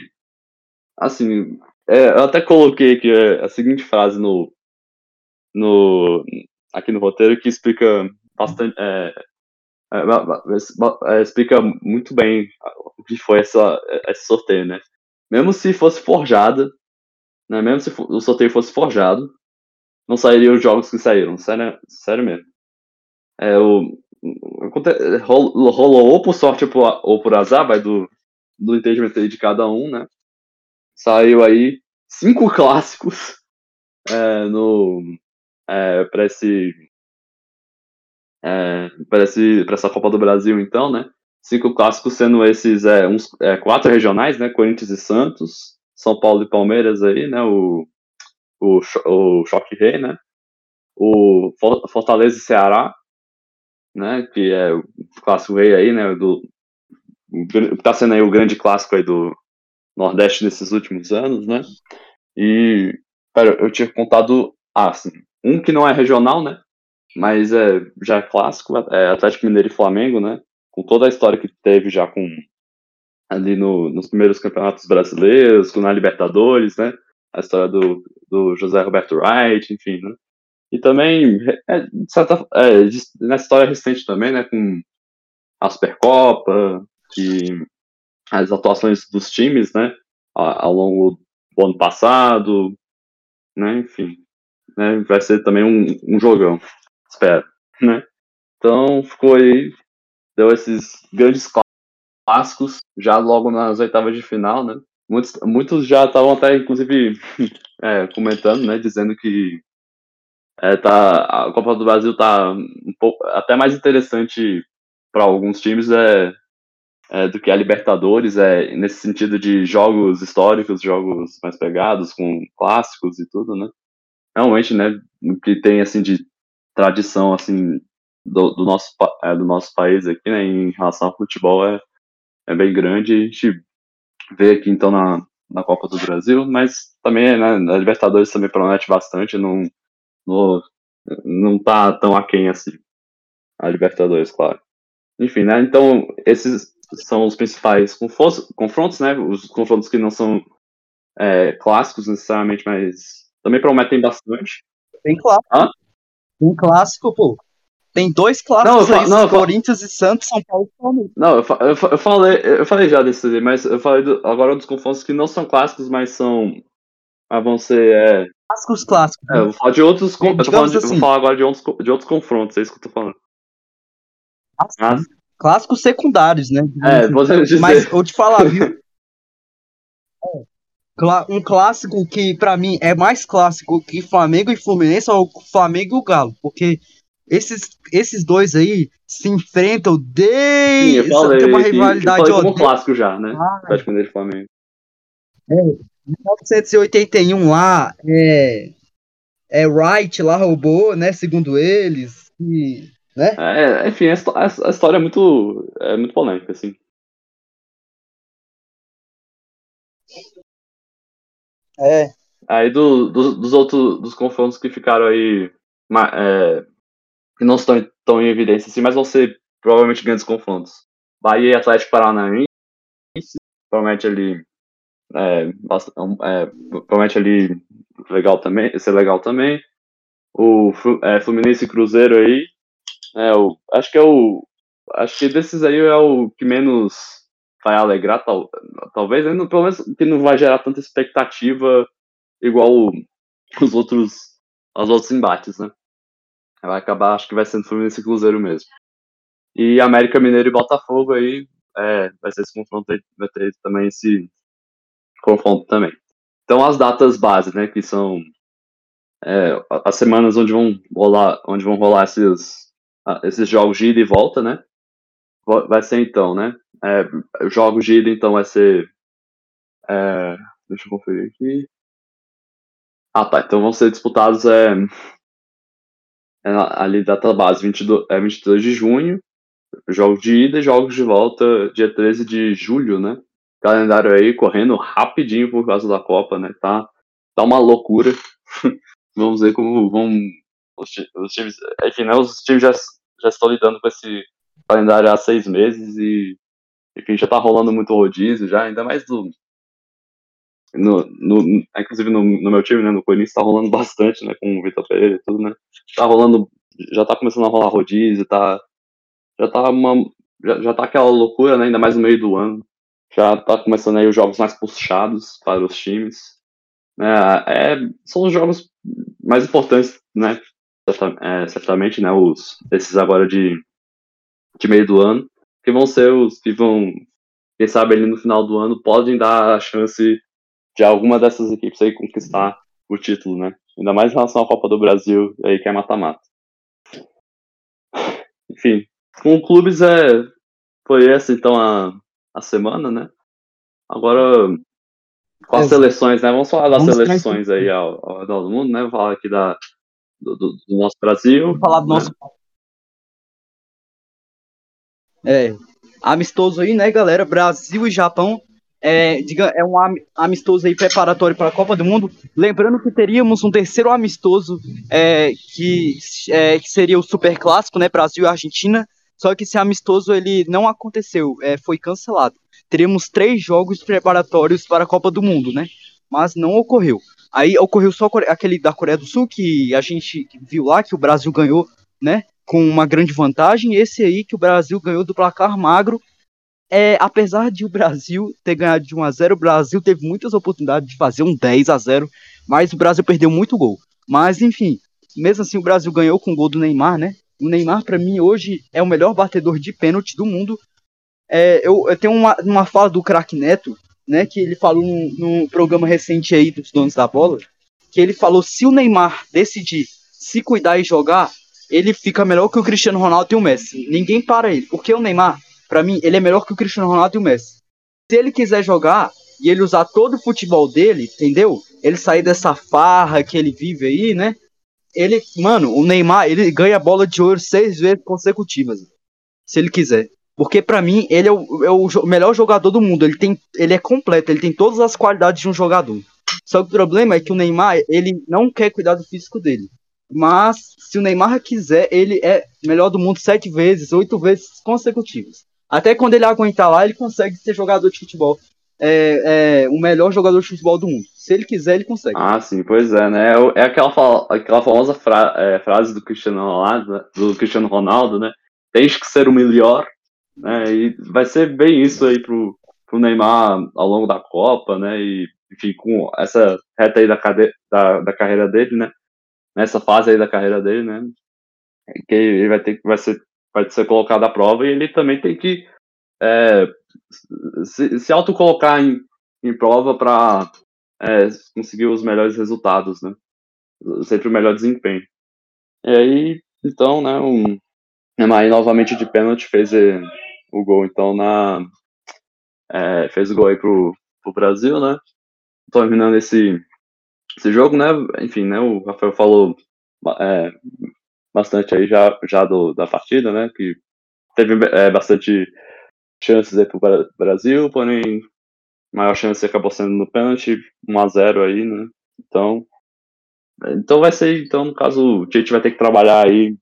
assim, é, eu até coloquei aqui a seguinte frase no, no aqui no roteiro que explica bastante. É, é, é, explica muito bem o que foi essa, esse sorteio, né? Mesmo se fosse forjado, né? Mesmo se o sorteio fosse forjado, não sairiam os jogos que saíram. Sério, sério mesmo. É, o, rolou ou por sorte ou por, ou por azar, vai do, do entendimento de cada um, né? Saiu aí cinco clássicos é, no é, para esse é, para essa Copa do Brasil, então, né? Cinco clássicos sendo esses é, uns, é, quatro regionais, né? Corinthians e Santos, São Paulo e Palmeiras aí, né? O, o, o Choque Rei, né? O Fortaleza e Ceará, né? Que é o clássico rei aí, né? Do, tá sendo aí o grande clássico aí do Nordeste nesses últimos anos, né? E, cara, eu tinha contado, ah, assim, um que não é regional, né? Mas é, já é clássico, é Atlético Mineiro e Flamengo, né? Com toda a história que teve já com ali no, nos primeiros campeonatos brasileiros, na Libertadores, né? A história do, do José Roberto Wright, enfim, né? E também, é, certa, é, nessa história recente também, né? Com a Supercopa, que as atuações dos times, né? Ao longo do ano passado, né? Enfim, né? Vai ser também um, um jogão espero, né? Então ficou aí, deu esses grandes clássicos já logo nas oitavas de final, né? Muitos, muitos já estavam até, inclusive, é, comentando, né? Dizendo que é, tá, a Copa do Brasil tá um pouco, até mais interessante para alguns times é, é, do que a Libertadores, é, nesse sentido de jogos históricos, jogos mais pegados, com clássicos e tudo, né? Realmente, né? O que tem, assim, de tradição assim do, do nosso é, do nosso país aqui, né, em relação ao futebol é, é bem grande. A gente vê aqui então na, na Copa do Brasil, mas também né, na Libertadores também promete bastante, não, não, não tá tão aquém assim a Libertadores, claro. Enfim, né? Então esses são os principais confrontos, né? Os confrontos que não são é, clássicos necessariamente, mas também prometem bastante. Bem claro. Hã? Um clássico, pô. Tem dois clássicos não, aí, não, Corinthians e Santos, São Paulo e Palmeiras. Não, eu, eu, eu, falei, eu falei já desse, mas eu falei do, agora dos confrontos que não são clássicos, mas são. Ah, vão ser. É, clássicos clássicos. É, eu vou falar de outros. É, eu, falando de, assim, vou falar agora de outros, de outros confrontos, é isso que eu tô falando. Ah, clássicos secundários, né? É, vou dizer. Mas vou te falar, viu? É um clássico que para mim é mais clássico que Flamengo e Fluminense é o Flamengo e o Galo, porque esses, esses dois aí se enfrentam desde Sim, falei, tem uma rivalidade que, como clássico já, né? Ah, Atlético Mineiro e Flamengo. É, 1981 lá é é Wright lá roubou, né, segundo eles, e, né? É, enfim, a, a história é muito é muito polêmica assim. É. Aí do, do, dos outros dos confrontos que ficaram aí é, que não estão tão em evidência assim, mas vão ser provavelmente grandes confrontos. Bahia e Atlético Paranaense promete ali é, é, promete ali legal também, ser legal também. O é, Fluminense e Cruzeiro aí, é, o, acho que é o acho que desses aí é o que menos vai alegrar, tal, talvez, né? pelo menos que não vai gerar tanta expectativa igual os outros, os outros embates, né? Vai acabar, acho que vai sendo Fluminense Cruzeiro mesmo. E América Mineiro e Botafogo aí, é, vai ser esse confronto aí, vai ter também esse confronto também. Então as datas base, né, que são é, as semanas onde vão rolar, onde vão rolar esses, esses jogos de ida e volta, né? Vai ser então, né? É, jogos de ida, então, vai ser. É, deixa eu conferir aqui. Ah, tá. Então vão ser disputados é ali data base 22, é 22 de junho. Jogos de ida e jogos de volta dia 13 de julho, né? Calendário aí correndo rapidinho por causa da Copa, né? Tá, tá uma loucura. Vamos ver como vão. Os, os times. Enfim, né? Os times já, já estão lidando com esse calendário há seis meses e enfim, já tá rolando muito rodízio já, ainda mais do. No, no, inclusive no, no meu time, né, no Corinthians, tá rolando bastante, né, com o Vitor Pereira e tudo, né. Tá rolando já tá começando a rolar rodízio, tá, já tá uma, já, já tá aquela loucura, né, ainda mais no meio do ano. Já tá começando aí os jogos mais puxados para os times. Né, é, são os jogos mais importantes, né, é, certamente, né, os, esses agora de, de meio do ano, que vão ser os que vão, quem sabe ali no final do ano, podem dar a chance de alguma dessas equipes aí conquistar o título, né? Ainda mais em relação à Copa do Brasil, aí que é mata-mata. Enfim, com clubes é. Foi essa então a, a semana, né? Agora, com as seleções, né? Vamos falar das Vamos seleções aí ao, ao redor do mundo, né? Vamos falar aqui da, do, do, do nosso Brasil. Vamos falar do né? nosso. É, amistoso aí, né, galera? Brasil e Japão é, diga, é um amistoso aí preparatório para a Copa do Mundo. Lembrando que teríamos um terceiro amistoso é, que, é, que seria o Super Clássico, né, Brasil e Argentina. Só que esse amistoso ele não aconteceu, é, foi cancelado. Teríamos três jogos preparatórios para a Copa do Mundo, né? Mas não ocorreu. Aí ocorreu só aquele da Coreia do Sul que a gente viu lá que o Brasil ganhou, né? Com uma grande vantagem. Esse aí que o Brasil ganhou do placar magro é, apesar de o Brasil ter ganhado de 1 a 0 o Brasil teve muitas oportunidades de fazer um 10 a 0 mas o Brasil perdeu muito gol. Mas, enfim, mesmo assim o Brasil ganhou com o gol do Neymar, né? O Neymar, para mim, hoje é o melhor batedor de pênalti do mundo. É, eu, eu, tenho uma, uma fala do craque Neto, né? Que ele falou num, num programa recente aí dos donos da bola, que ele falou: se o Neymar decidir se cuidar e jogar, ele fica melhor que o Cristiano Ronaldo e o Messi. Ninguém para ele. Porque o Neymar, para mim, ele é melhor que o Cristiano Ronaldo e o Messi. Se ele quiser jogar e ele usar todo o futebol dele, entendeu? Ele sair dessa farra que ele vive aí, né? Ele, mano, o Neymar, ele ganha bola de ouro seis vezes consecutivas. Se ele quiser. Porque para mim, ele é o, é o, melhor jogador do mundo. Ele, tem, ele é completo, ele tem todas as qualidades de um jogador. Só que o problema é que o Neymar, ele não quer cuidar do físico dele. Mas, se o Neymar quiser, ele é melhor do mundo sete vezes, oito vezes consecutivas. Até quando ele aguentar lá, ele consegue ser jogador de futebol. É, é, o melhor jogador de futebol do mundo. Se ele quiser, ele consegue. Ah, sim, pois é, né? É, é aquela, aquela famosa fra é, frase do Cristiano Ronaldo, do Cristiano Ronaldo, né? Tens que ser o melhor, né? E vai ser bem isso aí pro, pro Neymar ao longo da Copa, né? E, enfim, com essa reta aí da, da, da carreira dele, né? Nessa fase aí da carreira dele, né? Que ele vai ter que vai ser vai ser colocado à prova e ele também tem que é, se, se autocolocar em, em prova para é, conseguir os melhores resultados, né? Sempre o melhor desempenho. E aí, então, né, o Neymar novamente de pênalti fez é, o gol, então, na é, fez o gol aí pro, pro Brasil, né? Terminando esse, esse jogo, né? Enfim, né, o Rafael falou é, bastante aí já, já do, da partida, né? Que teve é, bastante chances aí pro Brasil, porém maior chance acabou sendo no pênalti, 1 a 0 aí, né? Então, então vai ser, então no caso, o Tite vai ter que trabalhar aí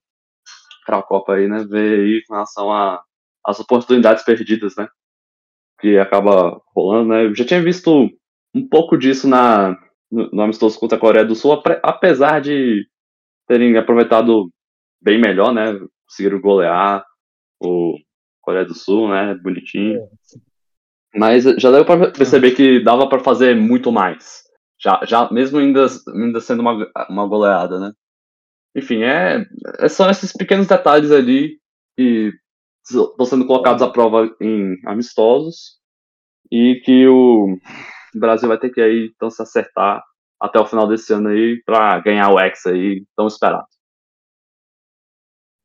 para a Copa aí, né? Ver aí com relação a as oportunidades perdidas, né? Que acaba rolando, né? Eu já tinha visto um pouco disso na no, no amistoso contra a Coreia do Sul, apesar de terem aproveitado bem melhor, né? Conseguiram golear o Coreia do Sul, né? Bonitinho. É. Mas já deu para perceber que dava para fazer muito mais. Já, já mesmo ainda, ainda sendo uma, uma goleada, né? Enfim, é, é são esses pequenos detalhes ali que estão sendo colocados à prova em amistosos e que o Brasil vai ter que aí então se acertar até o final desse ano aí para ganhar o Hexa aí tão esperado.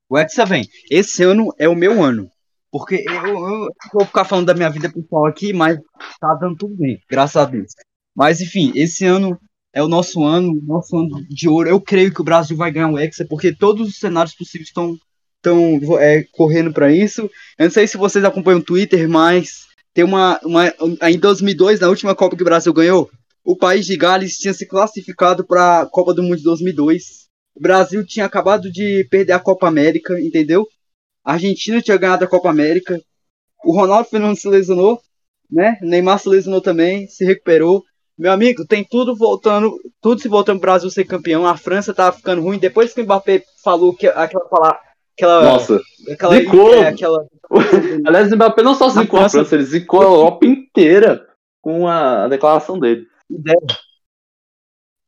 O Hexa vem. Esse ano é o meu ano. Porque eu, eu, vou ficar falando da minha vida pessoal aqui, mas tá dando tudo bem, graças a Deus. Mas enfim, esse ano é o nosso ano, nosso ano de ouro. Eu creio que o Brasil vai ganhar o Hexa, porque todos os cenários possíveis estão estão é, correndo para isso. Eu não sei se vocês acompanham o Twitter, mas tem uma, uma em 2002, na última Copa que o Brasil ganhou, o país de Gales tinha se classificado para a Copa do Mundo de 2002 o Brasil tinha acabado de perder a Copa América, entendeu? A Argentina tinha ganhado a Copa América. O Ronaldo Fernandes se lesionou, né? O Neymar se lesionou também, se recuperou. Meu amigo, tem tudo voltando, tudo se voltando pro Brasil ser campeão. A França tá ficando ruim. Depois que o Mbappé falou que aquela palavra. Aquela, Nossa, aquela, zicou. é, aquela Aliás, o Mbappé não só zicou a França- França, ele zicou a Europa inteira com a, a declaração dele. ideia.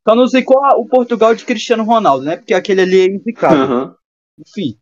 Só não zicou a- o Portugal de Cristiano Ronaldo, né? Porque aquele ali é indicado. Aham. Enfim.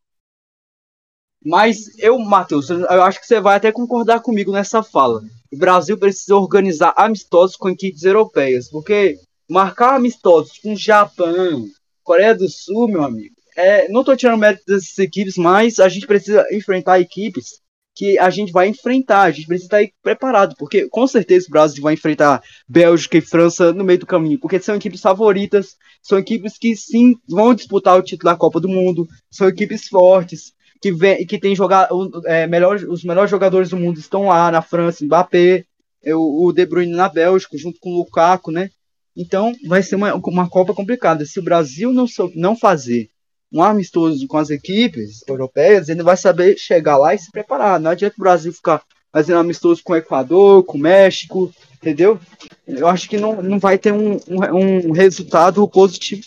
Mas eu, Matheus, eu acho que você vai até concordar comigo nessa fala. O Brasil precisa organizar amistosos com equipes europeias, porque marcar amistosos com Japão, Coreia do Sul, meu amigo, é, não tô tirando mérito dessas equipes, mas a gente precisa enfrentar equipes que a gente vai enfrentar, a gente precisa estar preparado, porque com certeza o Brasil vai enfrentar Bélgica e França no meio do caminho, porque são equipes favoritas, são equipes que sim vão disputar o título da Copa do Mundo, são equipes fortes, que, vem, que tem jogar, é, melhor, os melhores jogadores do mundo estão lá na França, Mbappé, é, o, De Bruyne na Bélgica, junto com o Lukaku, né? Então vai ser uma, uma Copa complicada. Se o Brasil não, não fazer um amistoso com as equipes europeias, ele vai saber chegar lá e se preparar. Não adianta o Brasil ficar fazendo amistoso com o Equador, com o México, entendeu? Eu acho que não, não vai ter um, um, um resultado positivo,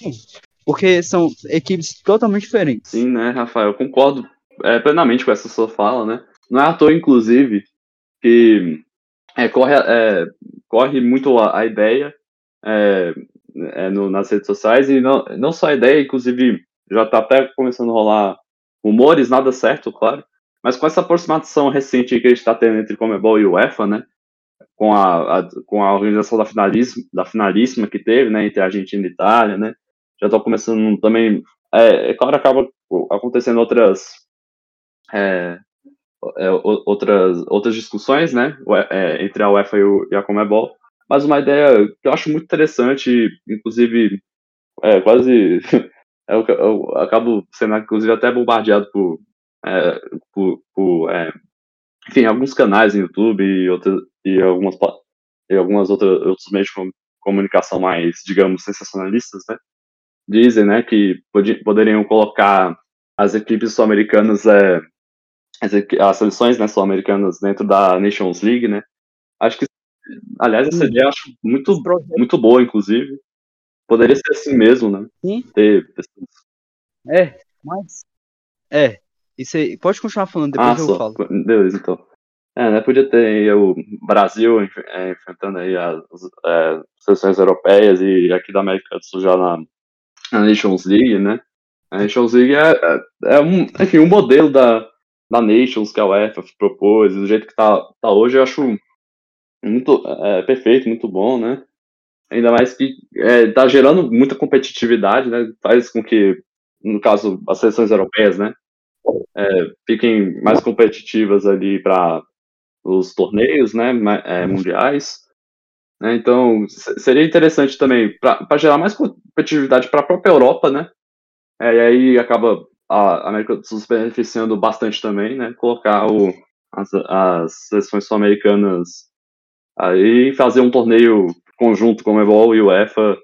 porque são equipes totalmente diferentes. Sim, né, Rafael? Eu concordo é, plenamente com essa sua fala, né? Não é à toa, inclusive, que é, corre, é, corre muito a, a ideia é, é, no- nas redes sociais, e não, não só a ideia, inclusive já está até começando a rolar rumores, nada certo, claro, mas com essa aproximação recente que a gente está tendo entre Comebol e UEFA, né? Com a, a- com a organização da, finalismo, da finalíssima que teve, né? Entre Argentina e Itália, né? Já estão começando também é, é claro, acaba acontecendo outras é, é, outras outras discussões, né, é, entre a UEFA e, o, e a Comebol, mas uma ideia que eu acho muito interessante, inclusive é, quase eu, eu acabo sendo inclusive até bombardeado por é, por, por, é, enfim alguns canais no YouTube e outras e algumas e algumas outras outros meios de com- comunicação mais digamos sensacionalistas, né, dizem, né, que podi- poderiam colocar as equipes sul-americanas, é, as, as seleções né, sul-americanas dentro da Nations League, né? Acho que, aliás, essa Sim. ideia eu acho muito, muito boa, inclusive. Poderia ser assim mesmo, né? Sim. Ter pessoas- É, mas. É, isso aí. Pode continuar falando, depois Ah, eu só. falo. Beleza, então. É, né, podia ter aí o Brasil é, enfrentando aí as é, seleções europeias e aqui da América do Sul já na, na Nations League, né? A Nations League é, é, é um, enfim, um modelo da, da Nations que a UEFA propôs, do jeito que tá, tá hoje, eu acho muito é, perfeito, muito bom, né? Ainda mais que é, tá gerando muita competitividade, né? Faz com que, no caso, as seleções europeias, né? é, fiquem mais competitivas ali para os torneios, né? é, mundiais. né? Então, se- seria interessante também para gerar mais competitividade para a própria Europa, né? É, e aí acaba a América do Sul se beneficiando bastante também, né? Colocar o, as, as seleções sul-americanas aí fazer um torneio conjunto com o Ebol e o UEFA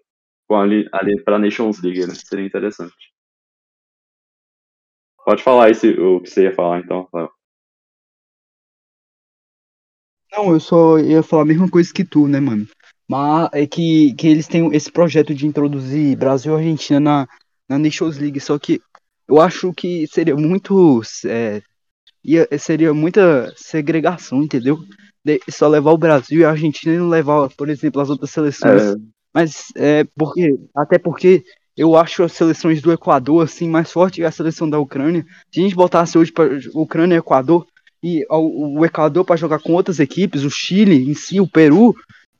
com ali, ali para a Nations League, né? Seria interessante. Pode falar aí se, o que você ia falar, então. Não, eu só ia falar a mesma coisa que tu, né, mano? Mas é que, que eles têm esse projeto de introduzir Brasil e Argentina na, na Nations League, só que eu acho que seria muito. é, ia, seria muita segregação, entendeu? Só levar o Brasil e a Argentina e não levar, por exemplo, as outras seleções. É, Mas é porque. Até porque eu acho as seleções do Equador assim mais forte que a seleção da Ucrânia. Se a gente botasse hoje para Ucrânia e Equador e o, Equador para jogar com outras equipes, o Chile em si, o Peru,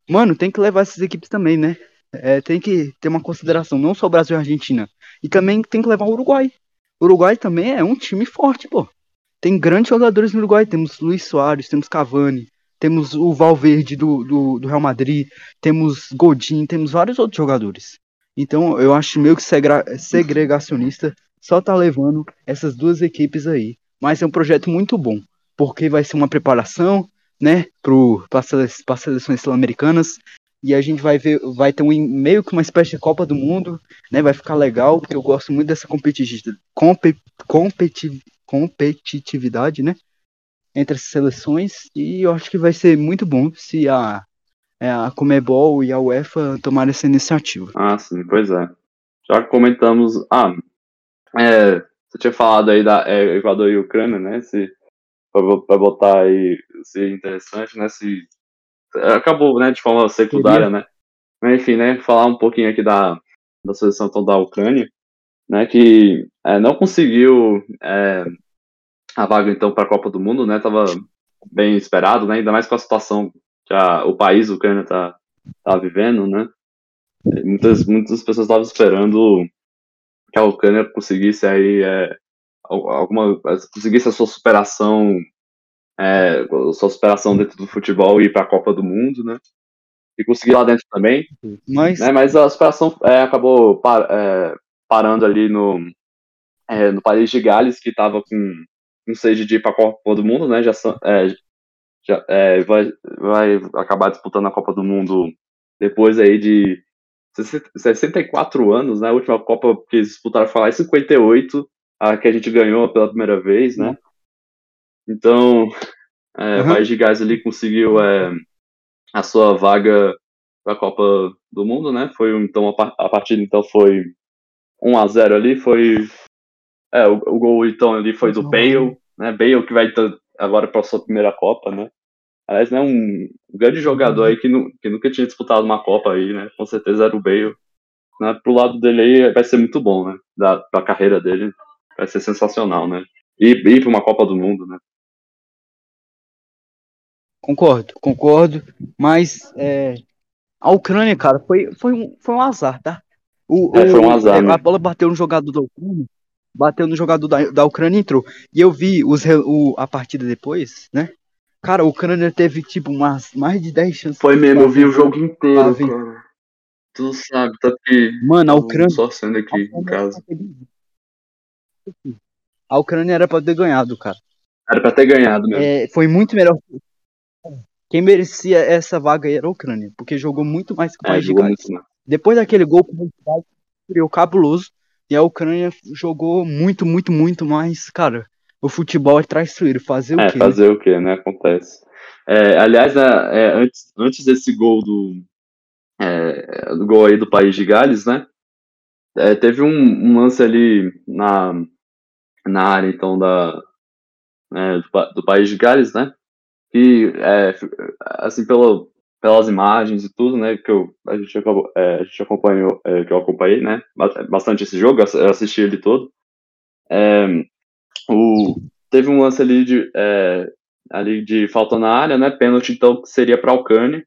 mano, tem que levar essas equipes também, né? É, tem que ter uma consideração, não só o Brasil e a Argentina. E também tem que levar o Uruguai. O Uruguai também é um time forte, pô. Tem grandes jogadores no Uruguai. Temos Luiz Soares, temos Cavani, temos o Valverde do, do, do Real Madrid, temos Godin, temos vários outros jogadores. Então eu acho meio que segregacionista só tá levando essas duas equipes aí. Mas é um projeto muito bom, porque vai ser uma preparação, né, para as seleções sul-americanas. E a gente vai ver, vai ter um, meio que uma espécie de Copa do Mundo, né? Vai ficar legal, porque eu gosto muito dessa competitividade, compe, competi, competitividade, né? Entre as seleções. E eu acho que vai ser muito bom se a, é, a Comebol e a UEFA tomaram essa iniciativa. Ah, sim, pois é. Já comentamos. Ah, é, você tinha falado aí da é, Equador e Ucrânia, né? Se, pra, botar aí, se interessante, né? Se, acabou, né, de forma secundária, né? Mas, enfim, né? Falar um pouquinho aqui da, da seleção então, da Ucrânia, né? Que é, não conseguiu é, a vaga então para a Copa do Mundo, né? Tava bem esperado, né? Ainda mais com a situação que a, o país, a Ucrânia, tá, tá vivendo, né? Muitas, muitas pessoas estavam esperando que a Ucrânia conseguisse aí é, alguma conseguisse a sua superação é, a sua superação dentro do futebol e ir para a Copa do Mundo, né? E conseguir lá dentro também. Mas, né? mas a superação é, acabou par, é, parando ali no é, no país de Gales que estava com um sede de ir para a Copa do Mundo, né? Já, é, já vai, vai acabar disputando a Copa do Mundo depois aí de 64 anos, né? A última Copa que eles disputaram foi lá em 58, a que a gente ganhou pela primeira vez, né? Então, é, uhum. o País de Gás ali conseguiu é, a sua vaga para a Copa do Mundo, né? Foi então a, partida então foi 1 a 0 ali, foi é, o, o gol então ali foi do Bale, né? Bale que vai agora para a sua primeira Copa, né? Aliás, né, um grande jogador aí que, nu, que nunca tinha disputado uma Copa aí, né? Com certeza era o Bale. Né, pro lado dele aí vai ser muito bom, né? Da, pra carreira dele. Vai ser sensacional, né? E ir pra uma Copa do Mundo, né? Concordo, concordo. Mas é, a Ucrânia, cara, foi, foi, um, foi um azar, tá? O, é, foi um azar. O, né? A bola bateu no jogador da Ucrânia, bateu no jogador da, da Ucrânia e entrou. E eu vi os, o, a partida depois, né? Cara, o Ucrânia teve, tipo, umas, mais de 10 chances. Foi mesmo, eu vi o jogo inteiro, cara. Tu sabe, tá que. Mano, a Ucrânia. Só sendo aqui em casa. A Ucrânia era pra ter ganhado, cara. Era pra ter ganhado mesmo. É, foi muito melhor. Quem merecia essa vaga aí era a Ucrânia, porque jogou muito mais que o é, País de Gales. Depois daquele gol, o País criou cabuloso. E a Ucrânia jogou muito, muito, muito mais, cara o futebol é traiçoeiro. Fazer o é, quê? fazer o quê, né? Acontece. É, aliás, é, antes, antes desse gol do, é, do gol aí do País de Gales, né? É, teve um, um, lance ali na, na área, então, da, né, do, do, País de Gales, né? Que, é, assim, pelo, pelas imagens e tudo, né? Que eu, a, gente, é, a gente acompanhou, que eu acompanhei, né? Bastante esse jogo, eu assisti ele todo. É, o, teve um lance ali de, é, ali de falta na área, né? Pênalti, então, que seria para Cane.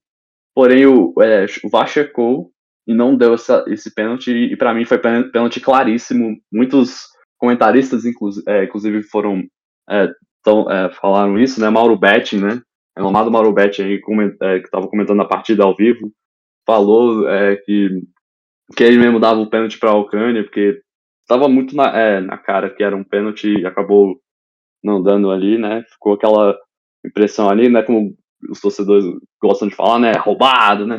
Porém, o, é, o VAR checou e não deu essa, esse pênalti. E para mim foi pênalti claríssimo. Muitos comentaristas, inclusive, é, inclusive foram. É, tão, é, falaram isso, né? Mauro Betti, né? É o amado Mauro Betti aí, é, que estava comentando a partida ao vivo, falou é, que, que ele mesmo dava o pênalti para a Ucrânia, porque estava muito na, é, na cara que era um pênalti e acabou não dando ali, né? Ficou aquela impressão ali, né? Como os torcedores gostam de falar, né? Roubado, né?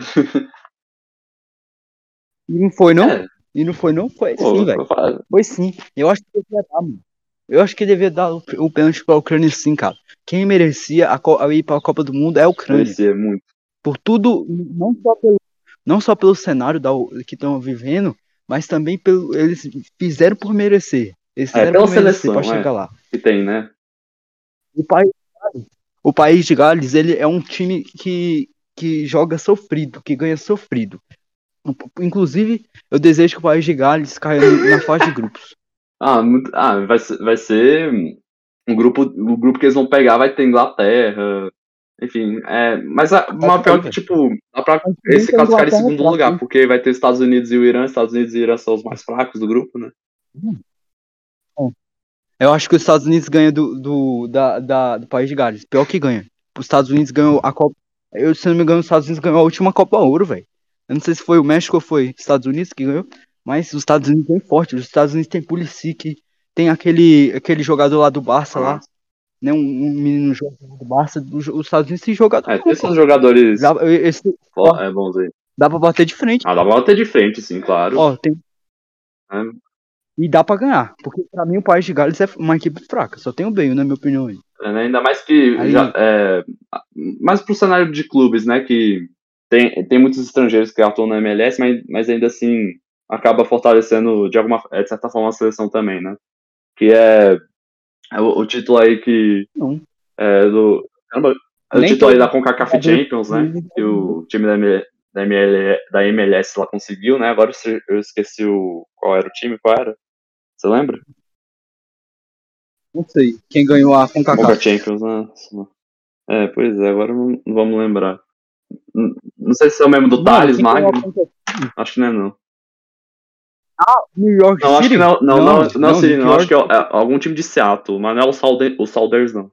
E não foi, não? É. E não foi, não? Foi Pô, sim, velho. Foi sim. Eu acho que devia dar, mano. Eu acho que devia dar o, o pênalti pra Ucrânia sim, cara. Quem merecia a, a ir pra Copa do Mundo é a Ucrânia. Merecia muito. Por tudo, não só pelo, não só pelo cenário da, que estão vivendo, mas também pelo, eles fizeram por merecer. Eles é, pela seleção, pra chegar é, lá. Que tem, né? O país, o país de Gales, ele é um time que, que joga sofrido, que ganha sofrido. Inclusive, eu desejo que o país de Gales caia na fase de grupos. Ah, muito, ah vai, ser, vai ser um grupo, o grupo que eles vão pegar vai ter Inglaterra, enfim, é, mas a, uma pior que, tipo, dá pra esse classificar em segundo lugar, porque vai ter Estados Unidos e o Irã, Estados Unidos e o Irã são os mais fracos do grupo, né? Eu acho que os Estados Unidos ganham do, do, da, da, do país de Gales. Pior que ganha. Os Estados Unidos ganham a Copa. Eu, se não me engano, os Estados Unidos ganhou a última Copa Ouro, velho. Eu não sei se foi o México ou foi os Estados Unidos que ganhou, mas os Estados Unidos tem forte. Os Estados Unidos tem Pulisic, tem aquele, aquele jogador lá do Barça lá né, um, um menino jogador do Barça, os Estados Unidos se jogador. É, esses jogadores. Dá, esse, ó, é bom aí. Dá pra bater de frente. Ah, dá pra bater de frente, sim, claro. Ó, tem... É. E dá pra ganhar, porque pra mim o País de Gales é uma equipe fraca, só tem o bem, na minha opinião. Aí. É, né, ainda mais que. Aí... Já, é, mais pro cenário de clubes, né? Que tem, tem muitos estrangeiros que atuam na MLS, mas, mas ainda assim acaba fortalecendo de alguma de certa forma a seleção também, né? Que é, é o, o, título aí que Não. é do caramba, é o Nem título aí da CONCACAF Champions, né? Que o time da, ML, da, ML, da MLS lá conseguiu, né? Agora eu esqueci o qual era o time, qual era? Você lembra? Não sei. Quem ganhou a Conca CONCACAF. Champions, né? É, pois é, agora não, não vamos lembrar. Não, não sei se é o mesmo do Thales Magno. Acho que não é não. New York Não, acho City? que não, não, não, não, não, City, New não, acho York- que é, é algum time de Seattle, mas não é o, Salde, o Sounders, não.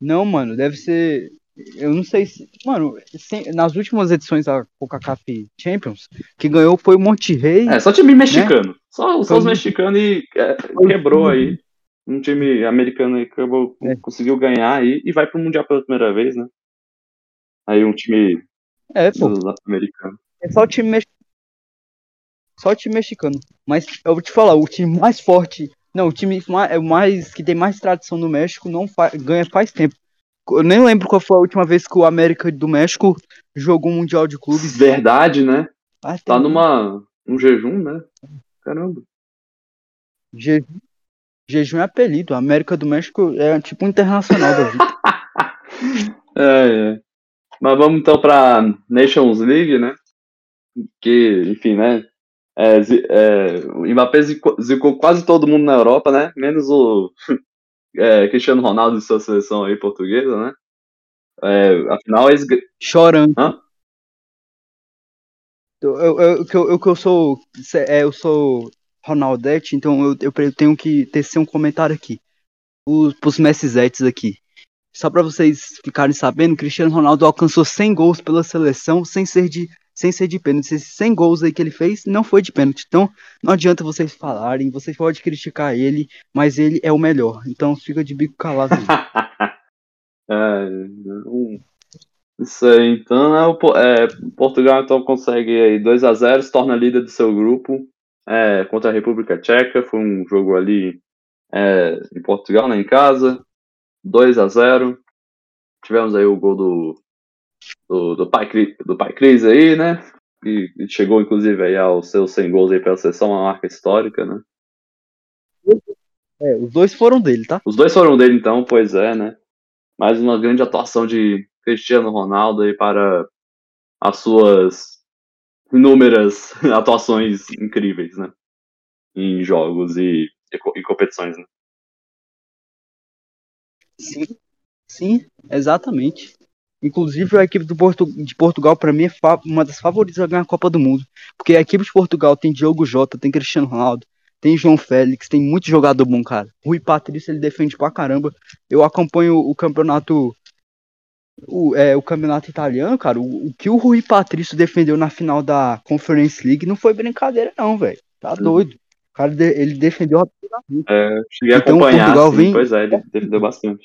Não, mano, deve ser. Eu não sei se. Mano, sem- nas últimas edições da CONCACAF Champions, quem ganhou foi o Monterrey. É, só time mexicano. Só, só os mexicanos e é, quebrou aí. Um time americano aí acabou, É. conseguiu ganhar aí e vai pro Mundial pela primeira vez, né? Aí um time É, pô. americano. É só o time mexicano. Só o time mexicano. Mas eu vou te falar, o time mais forte. Não, o time ma- é mais que tem mais tradição no México não fa- ganha faz tempo. Eu nem lembro qual foi a última vez que o América do México jogou um Mundial de Clubes. Verdade, né? Faz Tá tempo. numa um jejum, né? Caramba. Je- Jejum é apelido. A América do México é tipo um internacional da vida. É, é. Mas vamos então para Nations League, né? Que, enfim, né? É, é, o Mbappé zicou, zicou quase todo mundo na Europa, né? Menos o é, Cristiano Ronaldo e sua seleção aí portuguesa, né? É, afinal, eles. Chorando. Hã? Eu, eu, eu, que eu, eu, sou. é, eu sou Ronaldete, então eu, eu tenho que tecer um comentário aqui. Os, pros Messizetes aqui. Só pra vocês ficarem sabendo, Cristiano Ronaldo alcançou 100 gols pela seleção sem ser de, sem ser de pênalti. Esses 100 gols aí que ele fez não foi de pênalti. Então não adianta vocês falarem, vocês podem criticar ele, mas ele é o melhor. Então fica de bico calado. É, isso aí, então, né, é, Portugal então consegue aí 2 a 0 se torna líder do seu grupo é, contra a República Tcheca. Foi um jogo ali é, em Portugal, né, em casa. 2 a 0 Tivemos aí o gol do, do, do, pai, do pai Cris aí, né? E, e chegou, inclusive, aí aos seus 100 gols aí pela seleção, uma marca histórica, né? É, os dois foram dele, tá? Os dois foram dele, então, pois é, né? Mais uma grande atuação de Cristiano Ronaldo aí para as suas inúmeras atuações incríveis, né? Em jogos e, e e competições, né? Sim, sim, exatamente. Inclusive, a equipe do Portu de Portugal, para mim, é uma das favoritas a ganhar a Copa do Mundo. Porque a equipe de Portugal tem Diogo Jota, tem Cristiano Ronaldo, tem João Félix, tem muito jogador bom, cara. Rui Patrício, ele defende pra caramba. Eu acompanho o campeonato. O, é, o campeonato italiano, cara. O, o que o Rui Patrício defendeu na final da Conference League não foi brincadeira, não, velho. Tá Uhum. doido. O cara, ele defendeu É, cheguei a Então, acompanhar, Portugal sim, vem- pois é, ele defendeu bastante.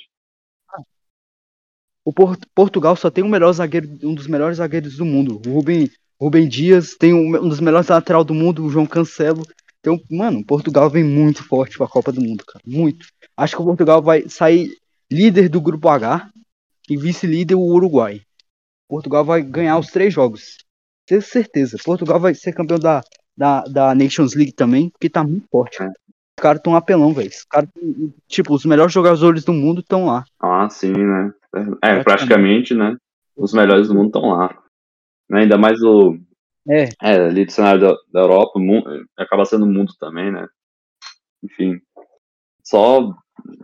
O Por- Portugal só tem melhor zagueiro, um dos melhores zagueiros do mundo. O Rubem, Rubem Dias tem um, um dos melhores lateral do mundo, o João Cancelo. Então, mano, Portugal vem muito forte pra Copa do Mundo, cara. Muito. Acho que o Portugal vai sair líder do grupo H e vice-líder o Uruguai. Portugal vai ganhar os três jogos. Tenho certeza. Portugal vai ser campeão da, da, da Nations League também, porque tá muito forte. É. Os caras tão apelão, velho. Os caras, tipo, os melhores jogadores do mundo estão lá. Ah, sim, né? É, praticamente, né? Os melhores do mundo estão lá. Né, Ainda mais o. É. É, ali do cenário da, da Europa, o mu- acaba sendo o mundo também, né? Enfim. Só.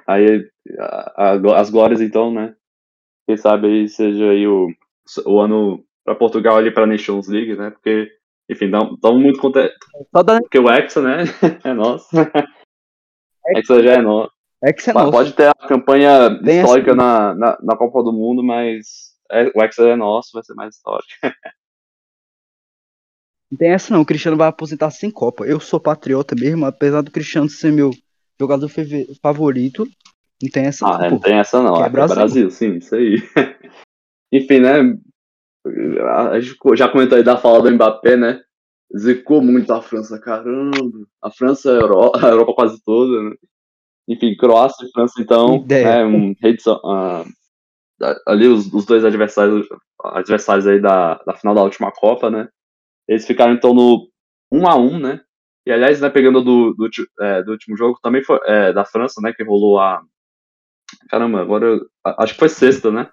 Aí. a- a- as glórias, então, né? Quem sabe aí seja aí o, o ano pra Portugal ali pra Nations League, né? Porque, enfim, estamos muito contentes. Porque o Hexa, né? É nosso. Hexa já é nosso. É não. Pode ter a campanha Bem histórica na, na, na Copa do Mundo, mas é, o Hexa é nosso, vai ser mais histórico. Não tem essa não. O Cristiano vai aposentar sem Copa. Eu sou patriota mesmo, apesar do Cristiano ser meu jogador favorito. Não tem essa Ah, é, não, não tem essa não. É É Brasil. Brasil. sim, isso aí. Enfim, né? A gente já comentou aí da fala do Mbappé, né? Zicou muito a França, caramba. A França, a Europa, a Europa quase toda, né? Enfim, Croácia e França, então, é um ah, ali os, os dois adversários, adversários aí da, da final da última Copa, né? Eles ficaram então no 1 a 1 né? E aliás, né, pegando do, do, é, do último jogo, também foi é, da França, né? Que rolou a. Caramba, agora eu, acho que foi sexta, né?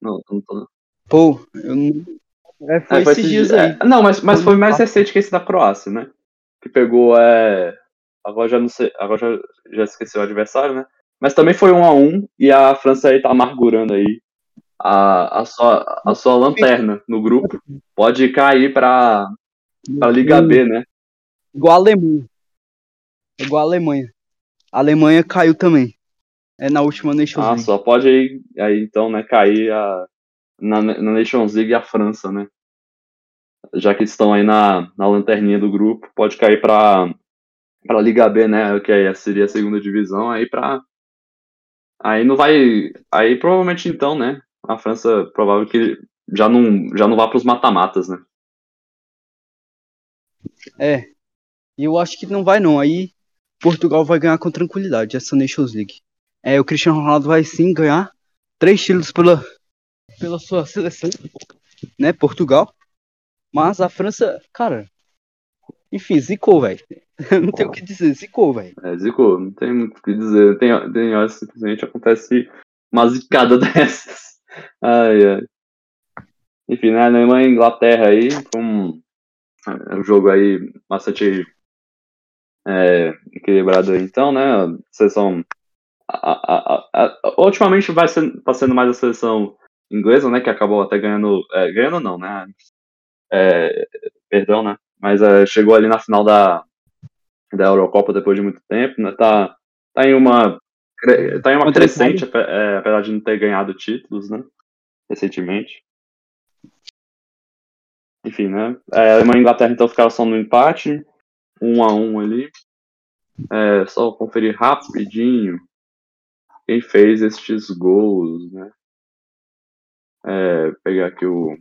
Não, não tô. Pô, eu não. É, foi, é, foi esses dias aí. É, não, mas, mas foi mais recente que esse da Croácia, né? Que pegou. É... Agora já não sei. Agora já, já esqueci o adversário, né? Mas também foi um a um e a França aí tá amargurando aí a, a, sua, a sua lanterna no grupo. Pode cair pra, pra Liga B, né? Igual a Alemanha. Igual a Alemanha. A Alemanha caiu também. É na última Nations ah, League. Ah, só pode aí, aí então, né, cair a, na, na Nations League a França, né? Já que estão aí na, na lanterninha do grupo, pode cair para para Liga B, né? Que aí seria a segunda divisão, aí para aí não vai, aí provavelmente então, né? A França provável que já não já não vá para os mata-matas, né? É. E eu acho que não vai não. Aí Portugal vai ganhar com tranquilidade essa Nations League. É, o Cristiano Ronaldo vai sim ganhar três títulos pela pela sua seleção, né? Portugal. Mas a França, cara, enfim, zicou, velho. não tem o que dizer, zicou, velho. É, zicou, não tem muito o que dizer. Tem, tem horas que simplesmente acontece uma zicada dessas. Ai, ai. Enfim, né? Alemanha e Inglaterra aí, foi um, é, um jogo aí bastante é, equilibrado aí, então, né? A seleção. A, a, a, ultimamente vai sendo, tá sendo mais a seleção inglesa, né, que acabou até ganhando, é, ganhando não, né, é, perdão, né, mas é, chegou ali na final da, da Eurocopa depois de muito tempo, né, tá, tá em uma, tá em uma crescente, é, apesar de não ter ganhado títulos, né, recentemente. Enfim, né, é, Alemanha e Inglaterra então ficaram só no empate, um a um ali, é, só conferir rapidinho quem fez estes gols, né, é, pegar aqui o.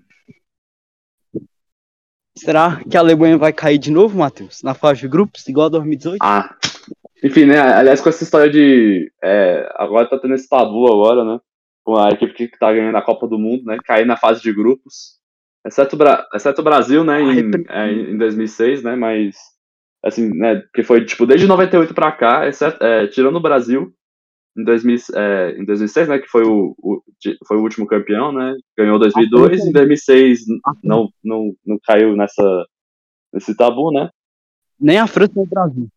Será que a Alemanha vai cair de novo, Matheus? Na fase de grupos, igual a 2018? Ah, enfim, né? Aliás, com essa história de. É, agora tá tendo esse tabu agora, né? Com a equipe que tá ganhando a Copa do Mundo, né? Cair na fase de grupos. Exceto, exceto o Brasil, né? Em, é, em 2006, né? Mas. Assim, né? Que foi, tipo, desde 98 pra cá, exceto, é, tirando o Brasil, em, 2000, é, em 2006, né, que foi o, o, foi o último campeão, né, ganhou 2002, em 2006 não, não, não caiu nessa, nesse tabu, né. Nem a França nem o Brasil.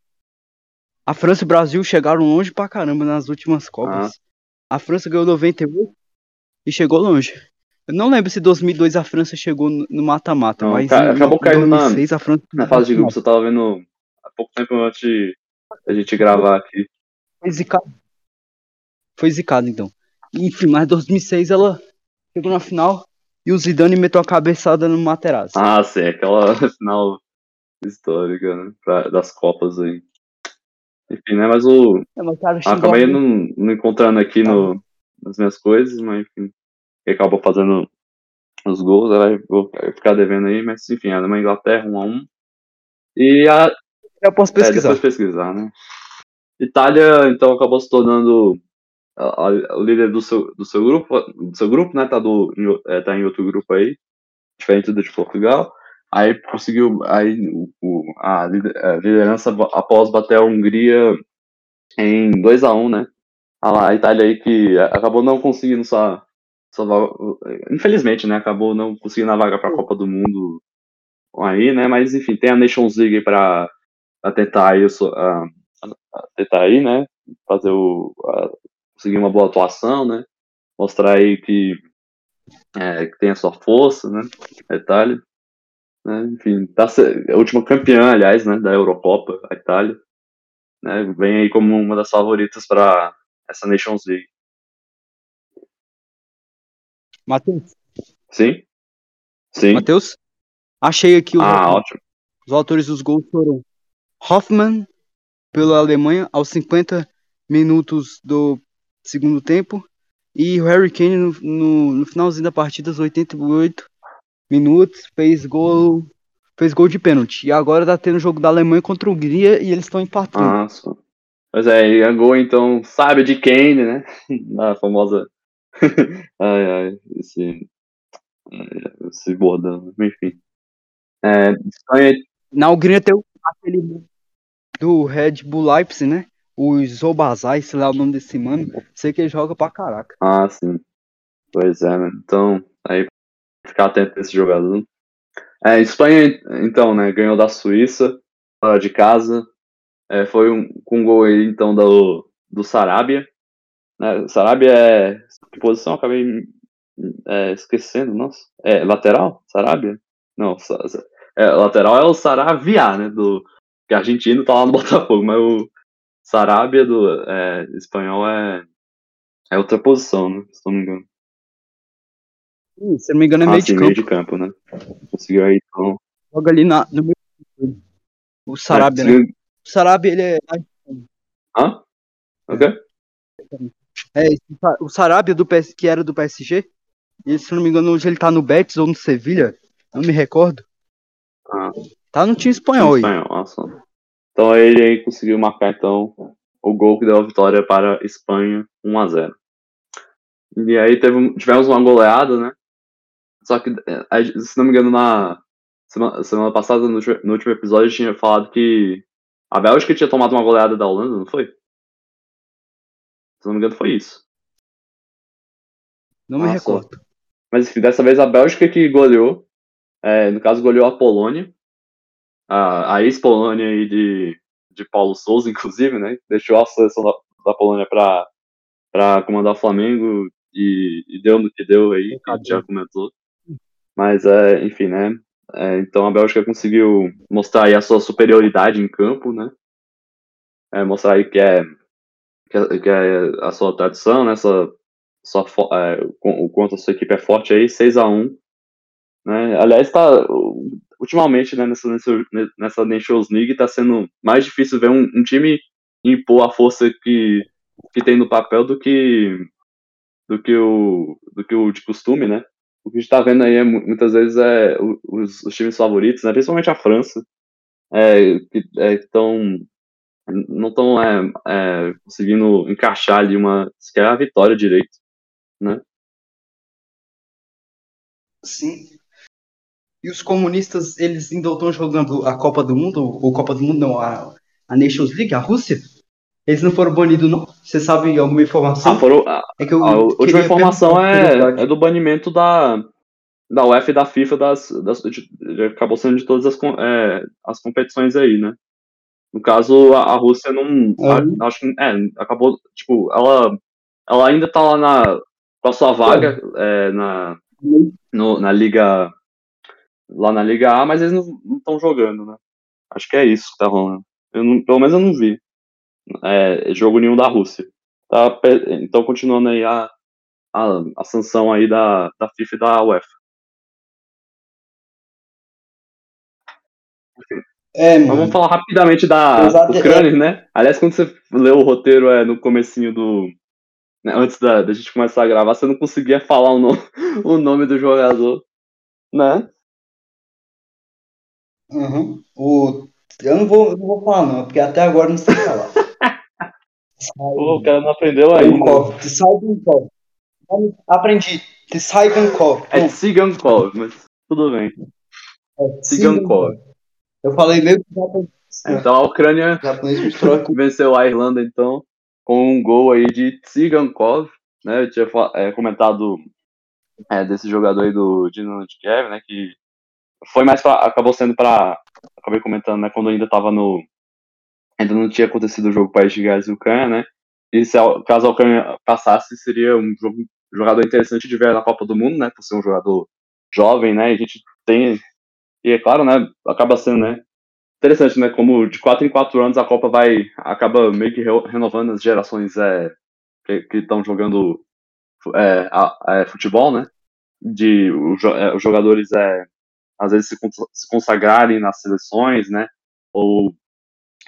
A França e o Brasil chegaram longe pra caramba nas últimas Copas. Ah. A França ganhou 98 e chegou longe. Eu não lembro se em 2002 a França chegou no mata-mata, mas acabou em caindo 2006, na, a França na fase de grupos. Eu tava vendo há pouco tempo antes da gente gravar aqui. Foi zicado foi zicado, então. Enfim, mas 2006 ela chegou na final e o Zidane meteu a cabeçada no Materazzi. Ah, sim, aquela final histórica, né? Pra, das Copas aí. Enfim, né? Mas o. É, mas cara, acabei não, não, encontrando aqui no, tá. nas minhas coisas, mas enfim. Ele acabou fazendo os gols, aí vou ficar devendo aí, mas enfim, a Alemanha Inglaterra 1 a 1 E a. Eu posso pesquisar. É, pesquisar, né? Itália, então, acabou se tornando o líder do seu, do seu grupo, do seu grupo, né, tá, do, é, tá em outro grupo aí, diferente do de Portugal. Aí conseguiu aí, o, a liderança após bater a Hungria em 2 a 1 né? A Itália aí que acabou não conseguindo só, só infelizmente, né? Acabou não conseguindo a vaga para a Copa do Mundo aí, né? Mas enfim, tem a Nations League para tentar aí, a, a, tentar aí, né? Fazer o, a, conseguir uma boa atuação, né? Mostrar aí que, é, que tem a sua força, né? A Itália. Né? Enfim, tá a última campeã, aliás, né? Da Eurocopa, a Itália. Né? Vem aí como uma das favoritas para essa Nations League. Matheus? Sim? Sim. Matheus? Achei aqui os, ah, autores. os autores dos gols foram Hoffmann pela Alemanha aos 50 minutos do segundo tempo. E o Harry Kane no, no, no finalzinho da partida, aos 88 minutos, fez gol fez gol de pênalti. E agora tá tendo o jogo da Alemanha contra a Hungria e eles estão empatando. Nossa. Mas é, e a gol então sabe de Kane, né? A famosa. ai, ai, esse. Esse bordão, enfim. É, Espanha. Na Hungria tem aquele do Red Bull Leipzig, né? O Zobazai, sei lá o nome desse mano. Sei que ele joga pra caraca. Ah, sim. Pois é, né? Então, aí ficar atento a esse jogador. É, Espanha, então, né? Ganhou da Suíça, fora de casa. É, foi um, com um gol aí, então, do, do Sarabia. Né? Sarabia é. Que posição? Acabei é, esquecendo, nossa. É lateral? Sarabia? Não, é, lateral é o Saravia, né? Do, que argentino tá lá no Botafogo, mas o Sarabia do é, espanhol é, é outra posição, né? Se não me engano. se não me engano, é meio, ah, sim, de, meio campo. de campo, né? Conseguiu aí, então. Joga ali na, no meio. O Sarabia, né? O Sarabia, ele é. Hã? O quê? É, o Sarabia do PS, que era do PSG, e se não me engano, hoje ele tá no Betis ou no Sevilha, não me recordo. Ah. Tá no time espanhol, time espanhol nossa. Então ele aí conseguiu marcar então o gol que deu a vitória para a Espanha 1 a 0. E aí teve, tivemos uma goleada, né? Só que, se não me engano, na semana, semana passada, no, no último episódio, tinha falado que a Bélgica tinha tomado uma goleada da Holanda, não foi? Se não me engano, foi isso. Não me Nossa. recordo. Mas enfim, dessa vez a Bélgica que goleou. É, no caso, goleou a Polônia. A, a ex-Polônia aí de, de Paulo Souza, inclusive, né? Deixou a seleção da, da Polônia para comandar o Flamengo e, e, deu no que deu aí, que a gente já comentou. Mas, é, enfim, né? É, então a Bélgica conseguiu mostrar aí a sua superioridade em campo, né? É, mostrar aí que é, que é, que é a sua tradição, né? Sua, sua, é, o quanto a sua equipe é forte aí, 6 a 1 né? Aliás, tá, ultimamente, né, nessa, nessa Nations League, tá sendo mais difícil ver um, um, time impor a força que, que tem no papel do que do que o do que o de costume, né? O que a gente tá vendo aí é, muitas vezes é os, os times favoritos, né? Principalmente a França, é, que é, estão não estão é, é, conseguindo encaixar ali uma sequer a vitória direito, né? Sim. E os comunistas, eles ainda estão jogando a Copa do Mundo, ou Copa do Mundo não, a, a Nations League, a Rússia? Eles não foram banidos, não? Você sabe alguma informação? Ah, foram, a, é que eu a última informação é, é do banimento da, da UEFA e da FIFA das, das de, de, acabou sendo de todas as, é, as competições aí, né? No caso, a, a Rússia não. Uhum. A, acho que. É, acabou. Tipo, ela, ela ainda tá lá na, com a sua vaga é, na, no, na Liga. Lá na Liga A, mas eles não estão jogando, né? Acho que é isso que tá rolando. Eu não, pelo menos eu não vi é, jogo nenhum da Rússia. Tá, então, continuando aí a, a, a sanção aí da, da FIFA e da UEFA. É, Mas vamos falar rapidamente da Exato, Ucrânia, é. né? Aliás, quando você leu o roteiro é, no comecinho do... Né, antes da, da gente começar a gravar, você não conseguia falar o, no, o nome do jogador, né? Uhum. O, eu não vou, não vou falar não, porque até agora não sei falar. Pô, o cara não aprendeu ainda. Tsigankov. Aprendi. Tsigankov. É Tsigankov, mas tudo bem. É Tsigankov. Eu falei que Então a Ucrânia venceu a Irlanda, então, com um gol aí de Tsigankov. Né? Eu tinha é, comentado é, desse jogador aí do Dinamo de Kiev, né? Que foi mais pra, acabou sendo para acabei comentando, né? Quando ainda estava no ainda não tinha acontecido o jogo País de Gales e Ucrânia, né? E se, caso a Ucrânia passasse, seria um jogo, jogador interessante de ver na Copa do Mundo, né? Por ser um jogador jovem, né? E a gente tem. E é claro, né? Acaba sendo, né? Interessante, né? Como de 4 em 4 anos a Copa vai. acaba meio que renovando as gerações é, que estão jogando é, é, futebol, né? De é, os jogadores é, às vezes se, consagrarem nas seleções, né? Ou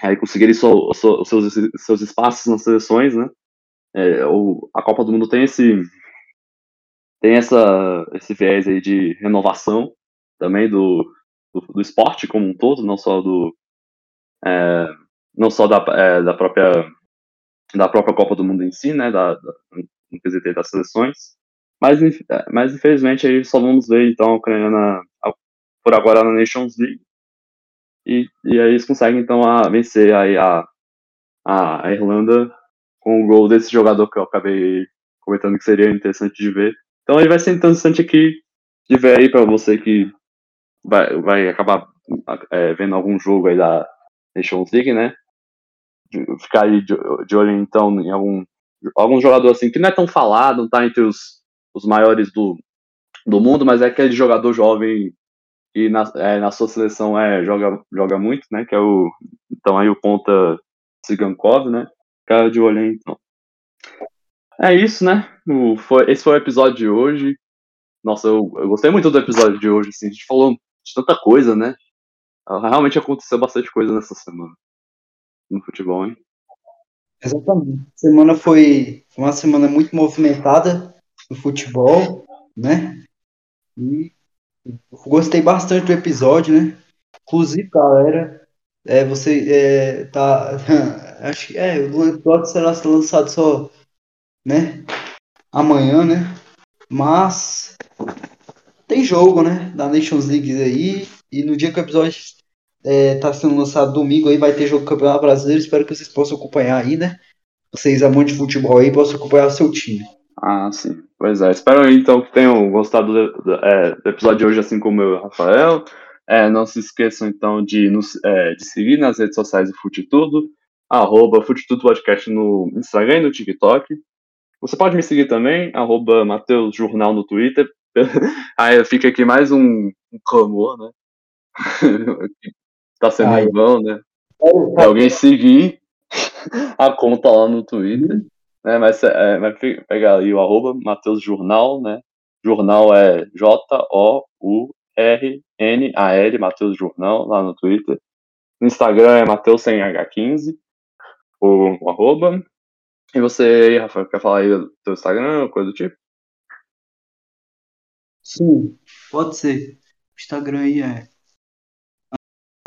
aí conseguirem so, so, seus, seus espaços nas seleções, né? É, o, a Copa do Mundo tem esse tem essa esse viés aí de renovação também do, do, do esporte como um todo, não só do é, não só da, é, da própria da própria Copa do Mundo em si, né, da, da, no quesito das seleções. Mas, é, mas infelizmente aí só vamos ver então a Ucrânia por agora na Nations League. E, e aí eles conseguem então a, vencer aí a, a Irlanda com o gol desse jogador que eu acabei comentando que seria interessante de ver. Então ele vai ser interessante aqui de ver aí para você que vai, vai acabar é, vendo algum jogo aí da Nations League, né? De, ficar aí de, de, olho então em algum, algum jogador assim que não é tão falado, não tá entre os, os maiores do, do mundo, mas é aquele jogador jovem e na, é, na sua seleção é, joga, joga muito, né? Que é o. Então aí o ponta Tsigankov, né? Cara de olho então. É isso, né? O, foi, esse foi o episódio de hoje. Nossa, eu, eu, gostei muito do episódio de hoje, assim, a gente falou de tanta coisa, né? Realmente aconteceu bastante coisa nessa semana no futebol, hein? Exatamente. A semana foi uma semana muito movimentada no futebol, né? E gostei bastante do episódio, né? Inclusive, galera, é, você é, tá. Acho que é, o episódio será lançado só né? Amanhã, né? Mas tem jogo, né? Da Nations League aí. E no dia que o episódio é, tá sendo lançado domingo aí, vai ter jogo do Campeonato Brasileiro. Espero que vocês possam acompanhar aí, né? Vocês amantes de futebol aí possam acompanhar o seu time. Ah, sim. Pois é. Espero então que tenham gostado do, do, é, do episódio de hoje, assim como eu, Rafael. É, não se esqueçam então de, nos, é, de seguir nas redes sociais do Fute Tudo, arroba Fute Tudo Podcast no Instagram e no TikTok. Você pode me seguir também, arroba Mateus Jornal no Twitter. Aí fica aqui mais um, um clamor, né? tá sendo em vão, né? É alguém seguir a conta lá no Twitter. Né? Mas é, vai pegar ali o arroba Mateus Jornal, né? Jornal é J-O-U-R-N-A-L, Mateus Jornal, lá no Twitter. No Instagram é Mateus sem H15, o, o arroba. E você, Rafael, quer falar aí do teu Instagram, coisa do tipo? Sim, pode ser. O Instagram aí é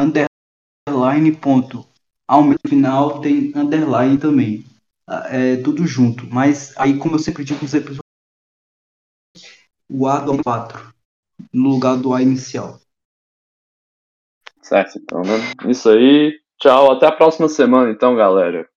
underline ponto. Ao final tem underline também. É tudo junto. Mas aí, como eu sempre digo nos o A do 4 no lugar do A inicial. Certo, então, né? Isso aí. Tchau, até a próxima semana, então, galera.